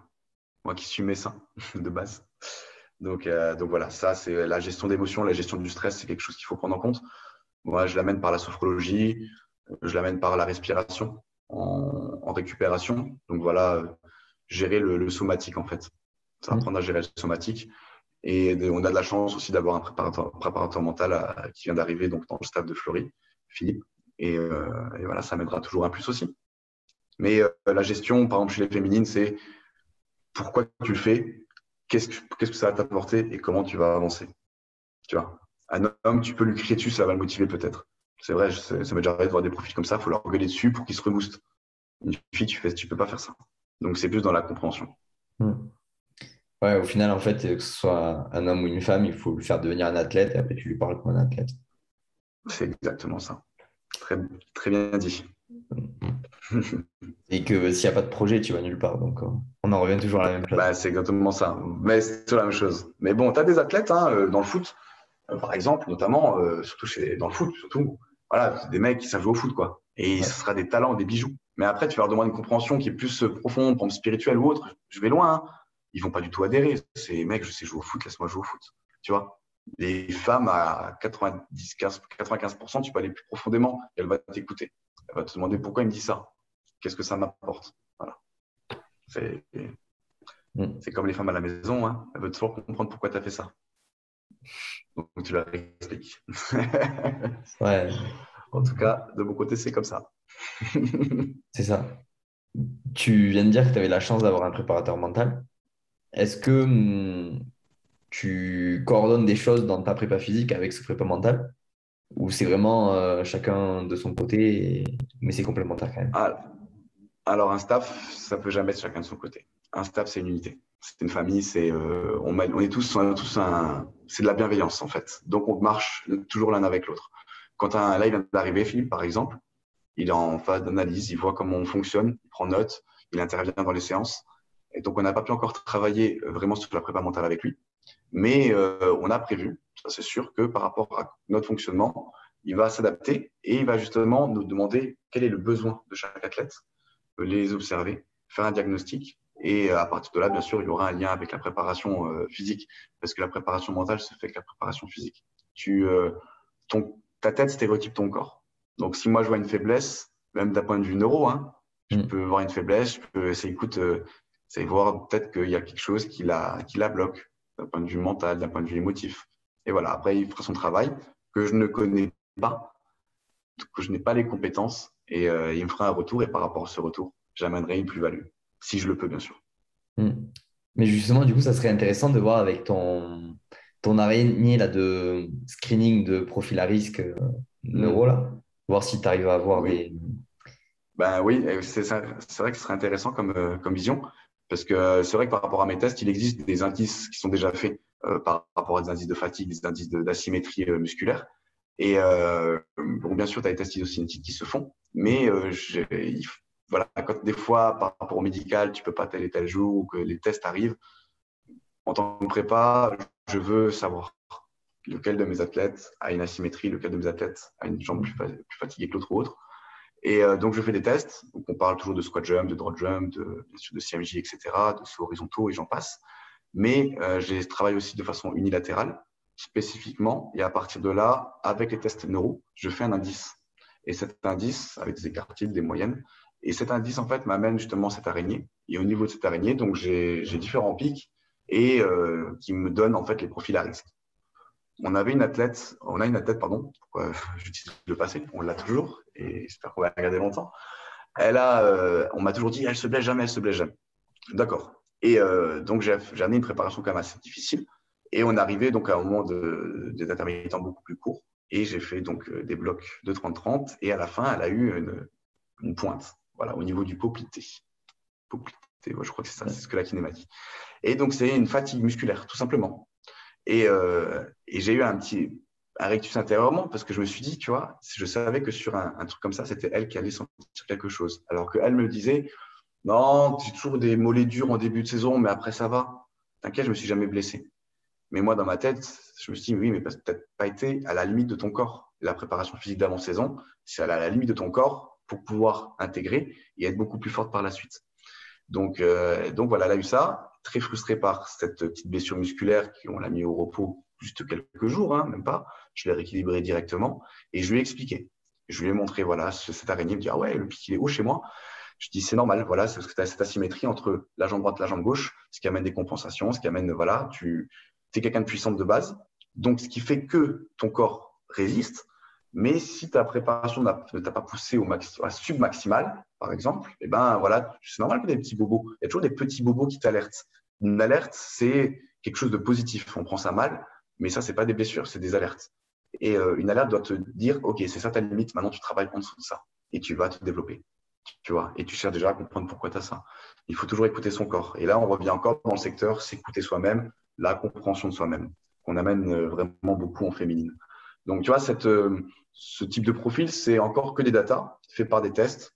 Moi qui suis messin, [LAUGHS] de base. Donc, euh, donc voilà, ça, c'est la gestion d'émotions, la gestion du stress, c'est quelque chose qu'il faut prendre en compte. Moi, je l'amène par la sophrologie, je l'amène par la respiration en, en récupération. Donc voilà, euh, gérer le, le, somatique en fait. Ça apprendre à gérer le somatique. Et on a de la chance aussi d'avoir un préparateur, mental à, qui vient d'arriver donc dans le staff de Fleury, Philippe. Et, voilà, ça m'aidera toujours un plus aussi. Mais la gestion, par exemple, chez les féminines, c'est pourquoi tu le fais, qu'est-ce que, que ça va t'apporter et comment tu vas avancer. Tu vois, un homme, tu peux lui crier dessus, ça va le motiver peut-être. C'est vrai, ça m'est déjà arrivé de voir des profils comme ça, il faut leur gueuler dessus pour qu'ils se reboostent. Une fille, tu ne tu peux pas faire ça. Donc, c'est plus dans la compréhension. Hmm. Ouais, au final, en fait, que ce soit un homme ou une femme, il faut lui faire devenir un athlète et après tu lui parles comme un athlète. C'est exactement ça. Très, très bien dit. [LAUGHS] et que s'il n'y a pas de projet, tu vas nulle part. Donc, on en revient toujours à la même chose. Bah, c'est exactement ça. Mais c'est toujours la même chose. Mais bon, tu as des athlètes hein, euh, dans le foot, euh, par exemple, notamment, euh, surtout chez, dans le foot, surtout. Voilà, des mecs qui savent jouer au foot, quoi. Et ce sera des talents, des bijoux. Mais après, tu leur demandes une compréhension qui est plus profonde, spirituelle ou autre. Je vais loin. Hein ils vont pas du tout adhérer. C'est mec, je sais jouer au foot, laisse-moi jouer au foot. Tu vois? Les femmes à 90, 95%, tu peux aller plus profondément elle va t'écouter. Elle va te demander pourquoi il me dit ça. Qu'est-ce que ça m'apporte? Voilà. C'est comme les femmes à la maison. Hein. Elle veut toujours comprendre pourquoi tu as fait ça. Donc tu leur expliques. [LAUGHS] ouais. En tout cas, de mon côté, c'est comme ça. [LAUGHS] c'est ça. Tu viens de dire que tu avais la chance d'avoir un préparateur mental. Est-ce que hum, tu coordonnes des choses dans ta prépa physique avec ce prépa mental? Ou c'est vraiment euh, chacun de son côté, mais c'est complémentaire quand même? Ah, Alors, un staff, ça peut jamais être chacun de son côté. Un staff, c'est une unité. C'est une famille, c'est euh, on, est tous, c'est de la bienveillance en fait. Donc on marche toujours l'un avec l'autre. Quand un, là il vient d'arriver, Philippe par exemple, il est en phase d'analyse, il voit comment on fonctionne, il prend note, il intervient dans les séances. Et donc, on n'a pas pu encore travailler euh, vraiment sur la prépa mentale avec lui. Mais euh, on a prévu, ça c'est sûr, que par rapport à notre fonctionnement, il va s'adapter et il va justement nous demander quel est le besoin de chaque athlète, les observer, faire un diagnostic. Et à partir de là, bien sûr, il y aura un lien avec la préparation euh, physique, parce que la préparation mentale se fait avec la préparation physique. Tu, ton, ta tête stéréotype ton corps. Donc, si moi je vois une faiblesse, même d'un point de vue neuro, hein, je mm. peux voir une faiblesse, je peux essayer, écoute, c'est voir peut-être qu'il y a quelque chose qui la, qui la bloque d'un point de vue mental, d'un point de vue émotif. Et voilà, après, il fera son travail que je ne connais pas, que je n'ai pas les compétences, et euh, il me fera un retour, et par rapport à ce retour, j'amènerai une plus-value, si je le peux, bien sûr. Hmm. Mais justement, du coup, ça serait intéressant de voir avec ton, ton araignée là, de screening de profil à risque euh, neuro, là, voir si tu arrives à avoir des. Ben oui, c'est vrai que ce serait intéressant comme, euh, comme vision. Parce que euh, c'est vrai que par rapport à mes tests, il existe des indices qui sont déjà faits euh, par rapport à des indices de fatigue, des indices d'asymétrie euh, musculaire. Et bon, bien sûr, tu as des tests isocinétiques qui se font, mais voilà, quand des fois, par rapport au médical, tu peux pas tel et tel jour ou que les tests arrivent, en tant que prépa, je veux savoir lequel de mes athlètes a une asymétrie, lequel de mes athlètes a une jambe plus, plus fatiguée que l'autre ou autre. Et euh, donc, je fais des tests. Donc, on parle toujours de squat jump, de drop jump, de, de CMJ, etc., de sauts horizontaux et j'en passe. Mais euh, je travaille aussi de façon unilatérale, spécifiquement. Et à partir de là, avec les tests neuro, je fais un indice. Et cet indice, avec des écartiles, des moyennes, et cet indice, en fait, m'amène justement cette araignée. Et au niveau de cette araignée, donc j'ai différents pics et euh, qui me donnent en fait les profils à risque on avait une athlète, on a une athlète, pardon, [LAUGHS] j'utilise le passé, on l'a toujours, et j'espère qu'on va la garder longtemps. Elle a, euh, on m'a toujours dit, elle se blesse jamais, elle se blesse jamais. D'accord. Et euh, donc, j'ai amené une préparation quand même assez difficile. Et on arrivait donc à un moment de, des intermittents beaucoup plus courts. Et j'ai fait donc euh, des blocs de 30-30. Et à la fin, elle a eu une, pointe, voilà, au niveau du poplité. Poplité, je crois que c'est ça, c'est ce que la kiné m'a dit. Et donc, c'est une fatigue musculaire, tout simplement. Euh, et, j'ai eu un petit un rectus intérieurement parce que je me suis dit, tu vois, je savais que sur un, truc comme ça, c'était elle qui allait sentir quelque chose. Alors qu'elle me disait, non, j'ai toujours des mollets durs en début de saison, mais après ça va. T'inquiète, je me suis jamais blessé. Mais moi, dans ma tête, je me suis dit, oui, mais peut-être pas été à la limite de ton corps. La préparation physique d'avant-saison, c'est à la limite de ton corps pour pouvoir intégrer et être beaucoup plus forte par la suite. Donc, euh, donc voilà, elle a eu ça très frustré par cette petite blessure musculaire qui on l'a mis au repos juste quelques jours, hein, même pas. Je l'ai rééquilibré directement et je lui ai expliqué. Je lui ai montré, voilà, cette araignée. Me dit, ah ouais, le pic, il est haut chez moi. Je dis, c'est normal, voilà, c'est parce que tu as cette asymétrie entre la jambe droite et la jambe gauche, ce qui amène des compensations, ce qui amène, voilà, tu es quelqu'un de puissant de base. Donc, ce qui fait que ton corps résiste, Mais si ta préparation ne t'a pas poussé au max, à submaximal, par exemple, eh ben voilà, c'est normal que des petits bobos. Il y a toujours des petits bobos qui t'alertent. Une alerte, c'est quelque chose de positif. On prend ça mal, mais ça, c'est pas des blessures, c'est des alertes. Et euh, une alerte doit te dire, OK, c'est ça ta limite, maintenant tu travailles en ça. Et tu vas te développer. Tu vois, et tu cherches déjà à comprendre pourquoi tu as ça. Il faut toujours écouter son corps. Et là, on revient encore dans le secteur s'écouter soi-même, la compréhension de soi-même, qu'on amène euh, vraiment beaucoup en féminine. Donc, tu vois, euh, ce type de profil, c'est encore que des datas fait par des tests.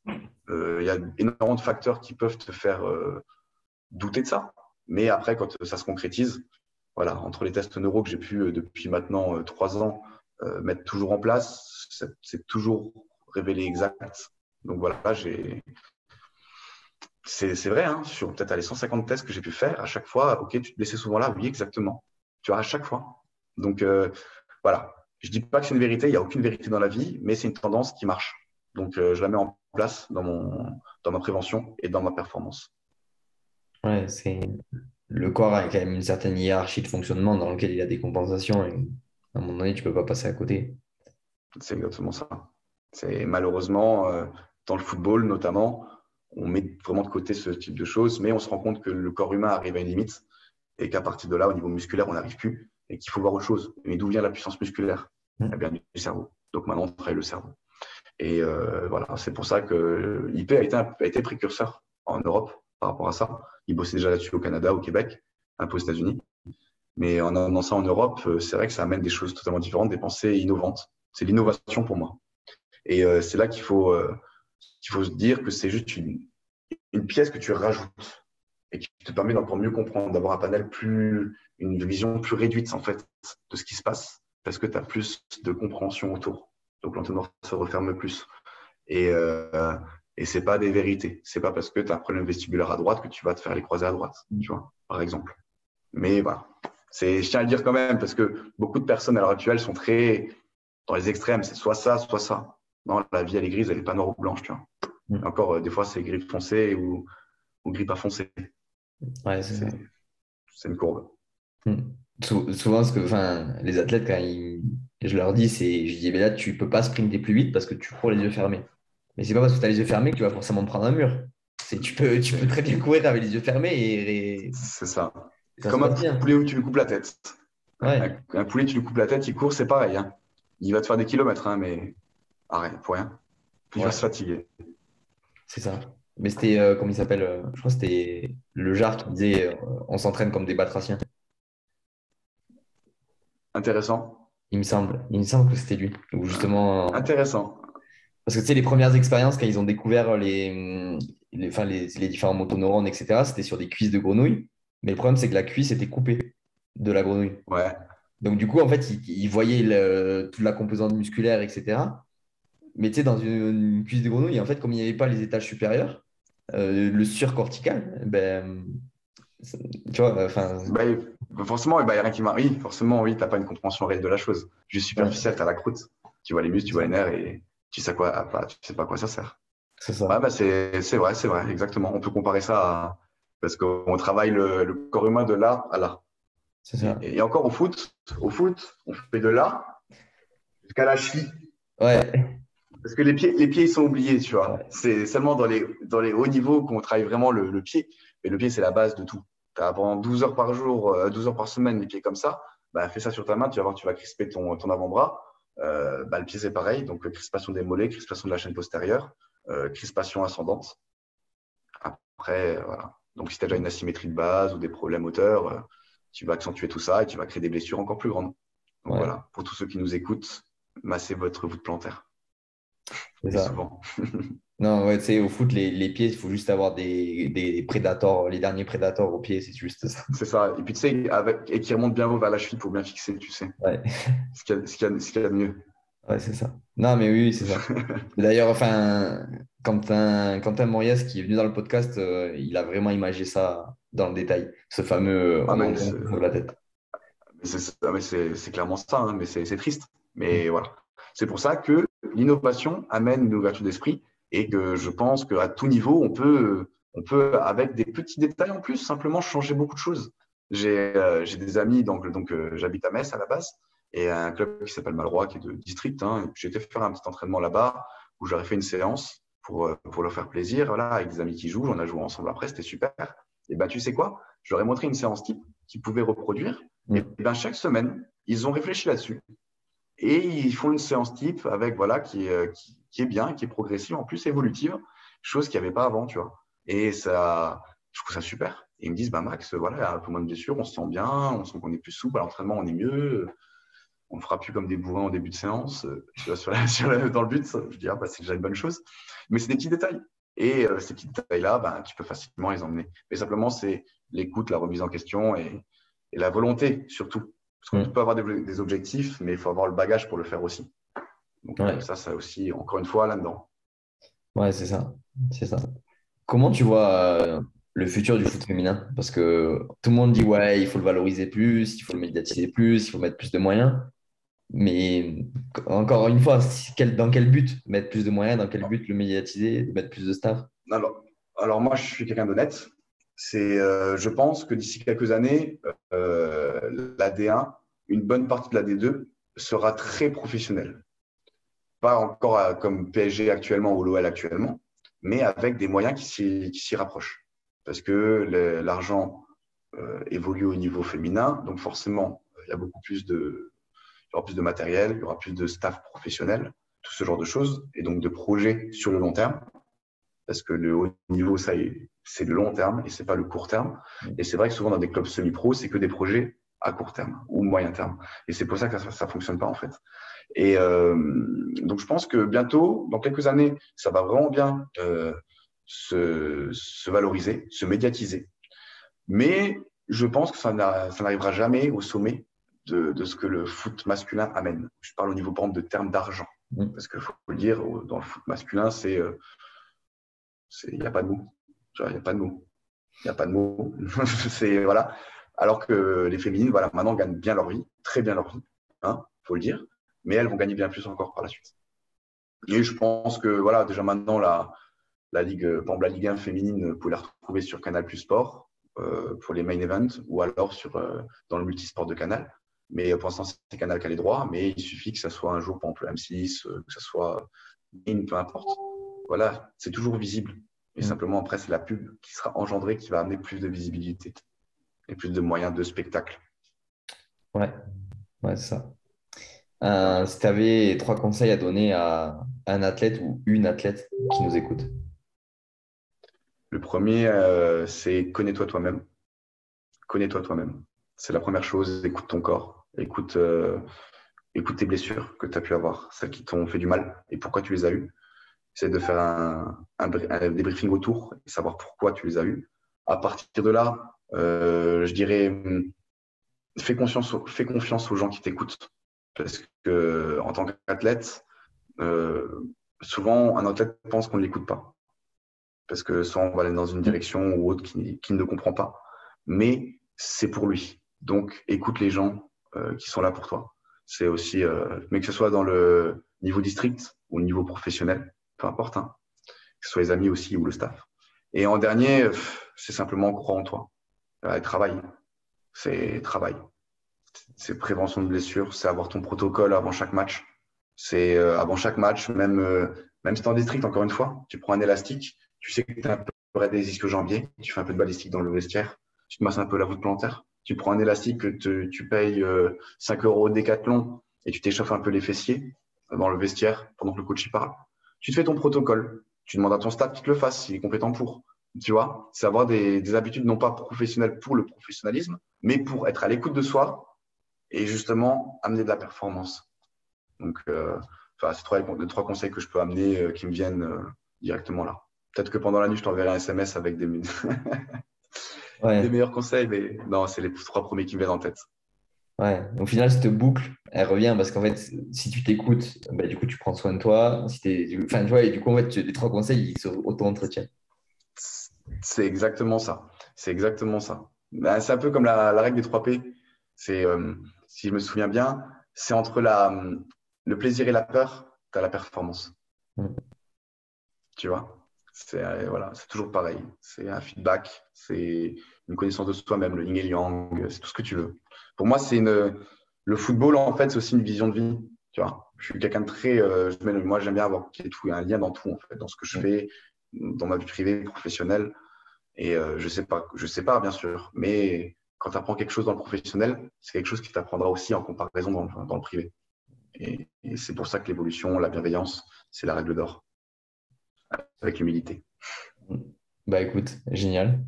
Il y a énormément de facteurs qui peuvent te faire douter de ça. Mais après, quand ça se concrétise, voilà, entre les tests neuro que j'ai pu depuis maintenant trois ans euh, mettre toujours en place, c'est toujours révélé exact. Donc voilà. C'est vrai, hein, sur peut-être les 150 tests que j'ai pu faire, à chaque fois, ok, tu te blessais souvent là, oui, exactement. Tu vois, à chaque fois. Donc euh, voilà, je dis pas que c'est une vérité, il n'y a aucune vérité dans la vie, mais c'est une tendance qui marche. Donc euh, je la mets en place dans, mon, dans ma prévention et dans ma performance. Ouais, c'est le corps a quand même une certaine hiérarchie de fonctionnement dans lequel il y a des compensations et à un moment donné, tu ne peux pas passer à côté. C'est exactement ça. C'est malheureusement, euh, dans le football notamment, on met vraiment de côté ce type de choses, mais on se rend compte que le corps humain arrive à une limite et qu'à partir de là, au niveau musculaire, on n'arrive plus et qu'il faut voir autre chose. Mais d'où vient la puissance musculaire? Elle vient du cerveau. Donc maintenant, on travaille le cerveau. Et euh, voilà, c'est pour ça que IP a été, précurseur en Europe par rapport à ça. Il bossait déjà là-dessus au Canada, au Québec, un peu aux États-Unis. Mais en amenant ça en Europe, euh, c'est vrai que ça amène des choses totalement différentes, des pensées innovantes. C'est l'innovation pour moi. Et euh, c'est là qu'il faut, euh, faut se dire que c'est juste une, une pièce que tu rajoutes et qui te permet d'encore mieux comprendre, d'avoir un panel plus, une vision plus réduite en fait de ce qui se passe parce que tu as plus de compréhension autour. Donc l'entonnoir se referme plus. Et, euh, et c'est pas des vérités. C'est pas parce que tu as un problème vestibulaire à droite que tu vas te faire les croisés à droite, tu vois, par exemple. Mais voilà, je tiens à le dire quand même, parce que beaucoup de personnes à l'heure actuelle sont très dans les extrêmes. C'est soit ça, soit ça. Non, la vie, elle est grise, elle n'est pas noire ou blanche, tu vois. Mm. Encore, euh, des fois, c'est gris foncé ou, ou gris pas foncé. Ouais, c'est C'est une courbe. Mm. Souvent, ce que, enfin, les athlètes, quand je leur dis, c'est, je dis, mais là, tu peux pas sprinter plus vite parce que tu cours les yeux fermés. Mais c'est pas parce que tu as les yeux fermés que tu vas forcément prendre un mur. C'est, tu peux, tu peux très bien courir avec les yeux fermés et... C'est ça. Comme un poulet où tu lui coupes la tête. Un, poulet, tu lui coupes la tête, il court, c'est pareil. Hein. Il va te faire des kilomètres, hein, mais arrête, pour rien. Il va se fatiguer. C'est ça. Mais c'était, euh, comment il s'appelle euh, Je crois que c'était le Jar qui disait euh, on s'entraîne comme des batraciens. Intéressant. Il me semble. Il me semble que c'était lui. justement. Intéressant. Parce que tu sais, les premières expériences, quand ils ont découvert les, les, enfin, les, les différents motoneurones, etc., c'était sur des cuisses de grenouilles. Mais le problème, c'est que la cuisse était coupée de la grenouille. Ouais. Donc, du coup, en fait, il, voyait toute la composante musculaire, etc. Mais tu sais, dans une, cuisse de grenouille, en fait, comme il n'y avait pas les étages supérieurs, euh, le surcortical, ben, tu vois, enfin. Bah, forcément, il n'y a rien qui m'arrive. Oui, forcément, oui, tu n'as pas une compréhension réelle de la chose. Juste superficielle, tu as la croûte. Tu vois les muscles, tu vois les nerfs et tu sais, quoi, ah, tu sais pas à quoi ça sert. C'est ça. bah, c'est vrai, c'est vrai, exactement. On peut comparer ça à parce qu'on travaille le, corps humain de là à là. Ça. Et, encore au foot, au foot, on fait de là jusqu'à la cheville. Ouais. Parce que les pieds, les pieds ils sont oubliés, tu vois. C'est seulement dans les, dans les hauts niveaux qu'on travaille vraiment le, pied. Et le pied, c'est la base de tout. Tu as pendant 12 heures par jour, 12 euh, heures par semaine, les pieds comme ça. Bah, fais ça sur ta main, tu vas voir, tu vas crisper ton, ton avant-bras. Euh, bah, le pied, c'est pareil. Donc, crispation des mollets, crispation de la chaîne postérieure, euh, crispation ascendante. Après, voilà. Donc, si tu as déjà une asymétrie de base ou des problèmes euh, tu vas accentuer tout ça et tu vas créer des blessures encore plus grandes. Donc voilà, pour tous ceux qui nous écoutent, massez votre voûte plantaire. C'est ça. Souvent. [LAUGHS] non, ouais, tu sais, au foot, les, les pieds, il faut juste avoir des, des prédateurs, les derniers prédateurs aux pieds, c'est juste ça. C'est ça. Et puis, tu sais, avec, et qui remontent bien vers la cheville pour bien fixer, tu sais. Ouais. Ce qu'il y, y, a de mieux. Ouais, c'est ça. Non, mais oui, c'est ça. [LAUGHS] D'ailleurs, enfin, Quentin, Quentin Morias, qui est venu dans le podcast, euh, il a vraiment imagé ça dans le détail, ce fameux euh, ah, de la tête. C'est clairement ça, hein, mais c'est triste. Mais mm. voilà. C'est pour ça que l'innovation amène une ouverture d'esprit et que je pense qu'à tout niveau, on peut, on peut, avec des petits détails en plus, simplement changer beaucoup de choses. J'ai euh, des amis, donc, donc j'habite à Metz à la base, et un club qui s'appelle Malroy, qui est de district. Hein. J'ai été faire un petit entraînement là-bas où j'aurais fait une séance pour, euh, pour leur faire plaisir, voilà, avec des amis qui jouent. On a joué ensemble après, c'était super. Et ben, tu sais quoi? J'aurais montré une séance type qu'ils pouvaient reproduire. Et ben, chaque semaine, ils ont réfléchi là-dessus. Et ils font une séance type avec, voilà, qui, qui, est bien, qui est progressive, en plus évolutive, chose qu'il n'y avait pas avant, tu vois. Et ça, je trouve ça super. Et ils me disent, bah, Max, voilà, peu moins de blessures, on se sent bien, on sent qu'on est plus souple, à l'entraînement, on est mieux on ne fera plus comme des bourrins au début de séance, [LAUGHS] euh, dans le but. Je dis, ah, bah, c'est déjà une bonne chose. Mais c'est des petits détails. Et euh, ces petits détails-là, ben, tu peux facilement les emmener. Mais simplement, c'est l'écoute, la remise en question et, la volonté surtout. Parce qu'on peut avoir des, objectifs, mais il faut avoir le bagage pour le faire aussi. Donc ça, ça aussi, encore une fois, là-dedans. Ouais, c'est ça. C'est ça. Comment tu vois euh, le futur du foot féminin? Parce que tout le monde dit, ouais, il faut le valoriser plus, il faut le médiatiser plus, il faut mettre plus de moyens. Mais encore une fois, dans quel but Mettre plus de moyens, dans quel but le médiatiser, mettre plus de staff alors, alors moi, je suis quelqu'un d'honnête. C'est, euh, je pense que d'ici quelques années, euh, la D1, une bonne partie de la D2 sera très professionnelle. Pas encore euh, comme PSG actuellement ou l'OL actuellement, mais avec des moyens qui s'y rapprochent. Parce que l'argent évolue au niveau féminin, donc forcément, il y a beaucoup plus de, il y aura plus de matériel, il y aura plus de staff professionnel, tout ce genre de choses, et donc de projets sur le long terme. Parce que le haut niveau, ça c'est le long terme et c'est pas le court terme. Et c'est vrai que souvent dans des clubs semi-pro, c'est que des projets à court terme ou moyen terme. Et c'est pour ça que ça ne fonctionne pas en fait. Et euh, donc je pense que bientôt, dans quelques années, ça va vraiment bien euh, se, se, valoriser, se médiatiser. Mais je pense que ça n'arrivera jamais au sommet de, ce que le foot masculin amène. Je parle au niveau, par exemple, de termes d'argent. Mm. Parce qu'il faut le dire, dans le foot masculin, c'est. Euh, il n'y a pas de mots. Il n'y a pas de mots. Il n'y a pas [LAUGHS] de mots. c'est, voilà. Alors que les féminines, voilà, maintenant, gagnent bien leur vie, très bien leur vie, il hein, faut le dire. Mais elles vont gagner bien plus encore par la suite. Et je pense que, voilà, déjà maintenant, la, la Ligue, par la Ligue 1 féminine, vous pouvez la retrouver sur Canal Plus Sport euh, pour les main events ou alors sur, euh, dans le multisport de Canal. Mais pour l'instant, c'est Canal qui a les droits, mais il suffit que ça soit un jour, par exemple, M6, euh, que ça soit in, peu importe. Voilà, c'est toujours visible. Et mm. simplement, après, c'est la pub qui sera engendrée qui va amener plus de visibilité et plus de moyens de spectacle. Ouais, ouais c'est ça. Euh, si tu avais trois conseils à donner à un athlète ou une athlète qui nous écoute Le premier, euh, c'est connais-toi toi-même. Connais-toi toi-même. C'est la première chose, écoute ton corps, écoute, euh, écoute tes blessures que tu as pu avoir, celles qui t'ont fait du mal et pourquoi tu les as eues. Essaye de faire un, un, débriefing autour et savoir pourquoi tu les as eues. À partir de là, je dirais, fais, fais confiance aux gens qui t'écoutent. Parce que en tant qu'athlète, euh, souvent un athlète pense qu'on ne l'écoute pas. Parce que soit on va aller dans une direction ou autre qui, qui ne comprend pas. Mais c'est pour lui. Donc, écoute les gens euh, qui sont là pour toi. C'est aussi, euh, mais que ce soit dans le niveau district ou le niveau professionnel, peu importe, hein, que ce soit les amis aussi ou le staff. Et en dernier, c'est simplement croire en toi. Euh, travail. C'est travail. C'est prévention de blessures, c'est avoir ton protocole avant chaque match. C'est avant chaque match, même, même si tu en district, encore une fois, tu prends un élastique, tu sais que tu as un peu des ischios jambiers, tu fais un peu de balistique dans le vestiaire, tu te masses un peu la voûte plantaire, tu prends un élastique que tu payes 5 euh, euros au décathlon et tu t'échauffes un peu les fessiers dans le vestiaire pendant que le coach y parle. Tu te fais ton protocole. Tu demandes à ton staff qu'il te le fasse, s'il est compétent pour. Tu vois, c'est avoir des, habitudes non pas professionnelles pour le professionnalisme, mais pour être à l'écoute de soi et justement amener de la performance. Donc, euh, c'est trois, les trois conseils que je peux amener euh, qui me viennent directement là. Peut-être que pendant la nuit, je t'enverrai un SMS avec [LAUGHS] des, meilleurs conseils, mais non, c'est les trois premiers qui me viennent en tête. Ouais, au final, cette boucle, elle revient parce qu'en fait, si tu t'écoutes, bah, du coup, tu prends soin de toi. Si es... Enfin, tu vois, et du coup, en fait, les trois conseils, ils se auto-entretiennent. C'est exactement ça. C'est exactement ça. Bah, c'est un peu comme la, règle des trois P. C'est, euh, si je me souviens bien, c'est entre la, le plaisir et la peur, tu as la performance. Mm. Tu vois? C'est euh, voilà, c'est toujours pareil. C'est un feedback, c'est une connaissance de soi-même, le yin et yang, c'est tout ce que tu veux. Pour moi, c'est une, le football, en fait, c'est aussi une vision de vie. Tu vois, je suis quelqu'un de très. Euh, moi, j'aime bien avoir tout, un lien dans tout, en fait, dans ce que je fais, dans ma vie privée, professionnelle. Et euh, je sais pas, je sais pas, bien sûr, mais quand tu apprends quelque chose dans le professionnel, c'est quelque chose qui t'apprendra aussi en comparaison dans le, dans le privé. Et, c'est pour ça que l'évolution, la bienveillance, c'est la règle d'or, avec l'humilité. Bah écoute, génial.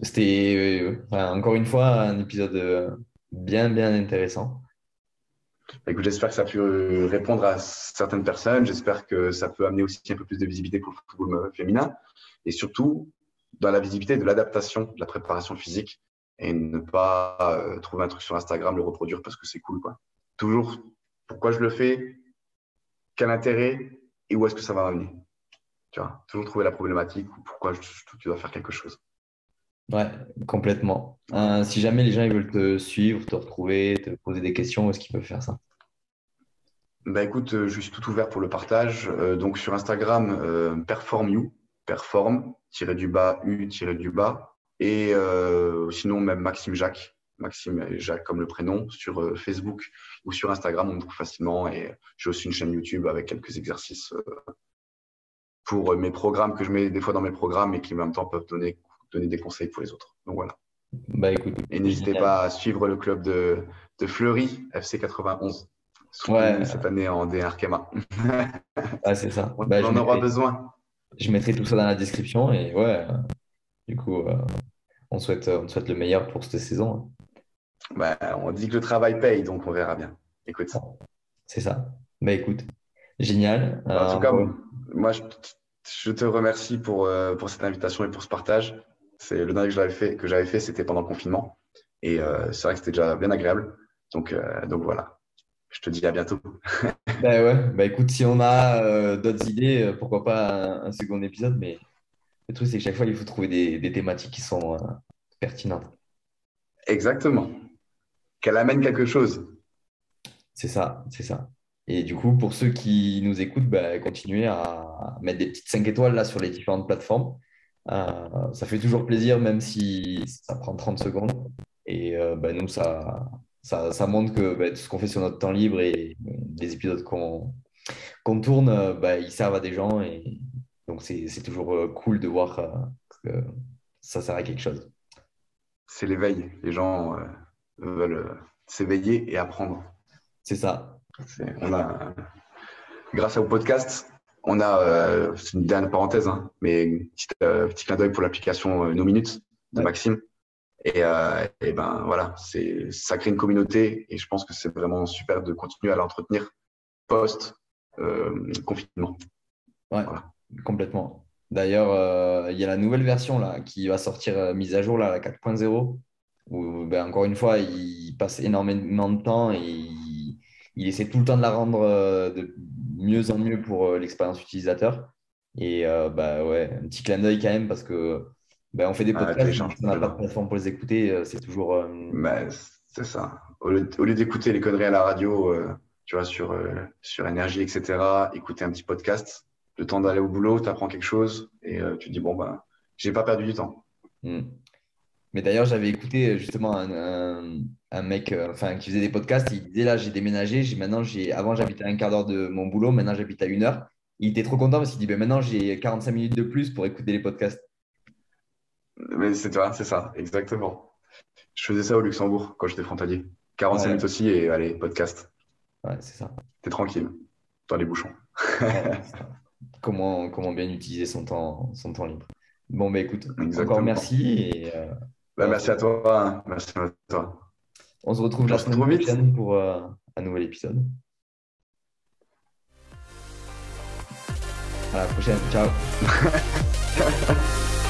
C'était euh, encore une fois un épisode euh, bien, bien intéressant. Bah, écoute, j'espère que ça a pu répondre à certaines personnes. J'espère que ça peut amener aussi un peu plus de visibilité pour le football féminin. Et surtout, dans la visibilité de l'adaptation de la préparation physique et ne pas euh, trouver un truc sur Instagram, le reproduire parce que c'est cool. Quoi. Toujours, pourquoi je le fais, quel intérêt? Et où est-ce que ça va m'amener. Tu vois, toujours trouver la problématique ou pourquoi tu dois faire quelque chose. Ouais, complètement. Euh, si jamais les gens ils veulent te suivre, te retrouver, te poser des questions, est-ce qu'ils peuvent faire ça? Bah écoute, euh, je suis tout ouvert pour le partage. donc sur Instagram, Perform You, Perform, tiré du bas, U, tiré du bas. Et euh, sinon, même Maxime Jacques, Maxime et Jacques comme le prénom, sur euh, Facebook ou sur Instagram, on me trouve facilement. Et j'ai aussi une chaîne YouTube avec quelques exercices euh, pour mes programmes que je mets des fois dans mes programmes et qui en même temps peuvent donner, donner des conseils pour les autres. Donc voilà. Bah, écoute, et n'hésitez pas à suivre le club de, de Fleury, FC 91. Ouais. Cette année en D1 ah, c'est ça. [LAUGHS] On, bah, en aura besoin je mettrai tout ça dans la description et ouais, du coup, euh, on, souhaite, on souhaite le meilleur pour cette saison. Bah, on dit que le travail paye, donc on verra bien. Écoute. C'est ça. Bah écoute, génial. en tout cas, euh, moi, je, te remercie pour, euh, pour cette invitation et pour ce partage. C'est le dernier que j'avais fait, que j'avais fait, c'était pendant le confinement. Et c'est vrai que c'était déjà bien agréable. Donc, donc voilà je te dis à bientôt. [LAUGHS] bah ouais, bah écoute, si on a euh, d'autres idées, euh, pourquoi pas un, second épisode, mais le truc c'est que chaque fois il faut trouver des, thématiques qui sont euh, pertinentes. Exactement. Qu'elle amène quelque chose. C'est ça, c'est ça. Et du coup, pour ceux qui nous écoutent, bah, continuez à mettre des petites 5 étoiles là sur les différentes plateformes. ça fait toujours plaisir, même si ça prend 30 secondes. Et bah, nous, ça, ça, montre que bah, tout ce qu'on fait sur notre temps libre et les épisodes qu'on tourne, bah, ils servent à des gens. Et donc, c'est toujours euh, cool de voir euh, que ça sert à quelque chose. C'est l'éveil. Les gens euh, veulent s'éveiller et apprendre. C'est ça. On a, grâce au podcast, on a, c'est une dernière parenthèse, hein, mais petit, petit clin d'œil pour l'application Nos Minutes de Maxime et, euh, et ben voilà, c'est ça crée une communauté et je pense que c'est vraiment super de continuer à l'entretenir post euh, confinement. Ouais, complètement. D'ailleurs, euh, il y a la nouvelle version là qui va sortir euh, mise à jour là, la 4.0 où ben, encore une fois, il passe énormément de temps et il, il, essaie tout le temps de la rendre euh, de mieux en mieux pour l'expérience utilisateur. Et bah ouais, un petit clin d'œil quand même parce que ben, on fait des podcasts, on n'a pas de plateforme pour les écouter, euh, c'est toujours. Euh, ben, c'est ça. Au lieu, d'écouter les conneries à la radio, euh, tu vois, sur, sur énergie, etc., écouter un petit podcast, le temps d'aller au boulot, tu apprends quelque chose et tu te dis, bon, ben, j'ai pas perdu du temps. Hmm. Mais d'ailleurs, j'avais écouté justement un, un, mec enfin, qui faisait des podcasts. Il disait là, j'ai déménagé. J'ai, maintenant, j'ai, avant, j'habitais à un quart d'heure de mon boulot. Maintenant, j'habite à une heure. Il était trop content parce qu'il dit ben, maintenant, j'ai 45 minutes de plus pour écouter les podcasts. Mais c'est toi, c'est ça, exactement. Je faisais ça au Luxembourg quand j'étais frontalier. 45 minutes aussi et allez, podcast. Ouais, c'est ça. T'es tranquille dans les bouchons. [LAUGHS] comment, comment bien utiliser son temps, son temps libre. Bon, bah écoute, encore merci. Et, euh, bah, merci à toi. Hein. Merci à toi. On se retrouve la semaine prochaine pour euh, un nouvel épisode. À la prochaine. Ciao. [LAUGHS]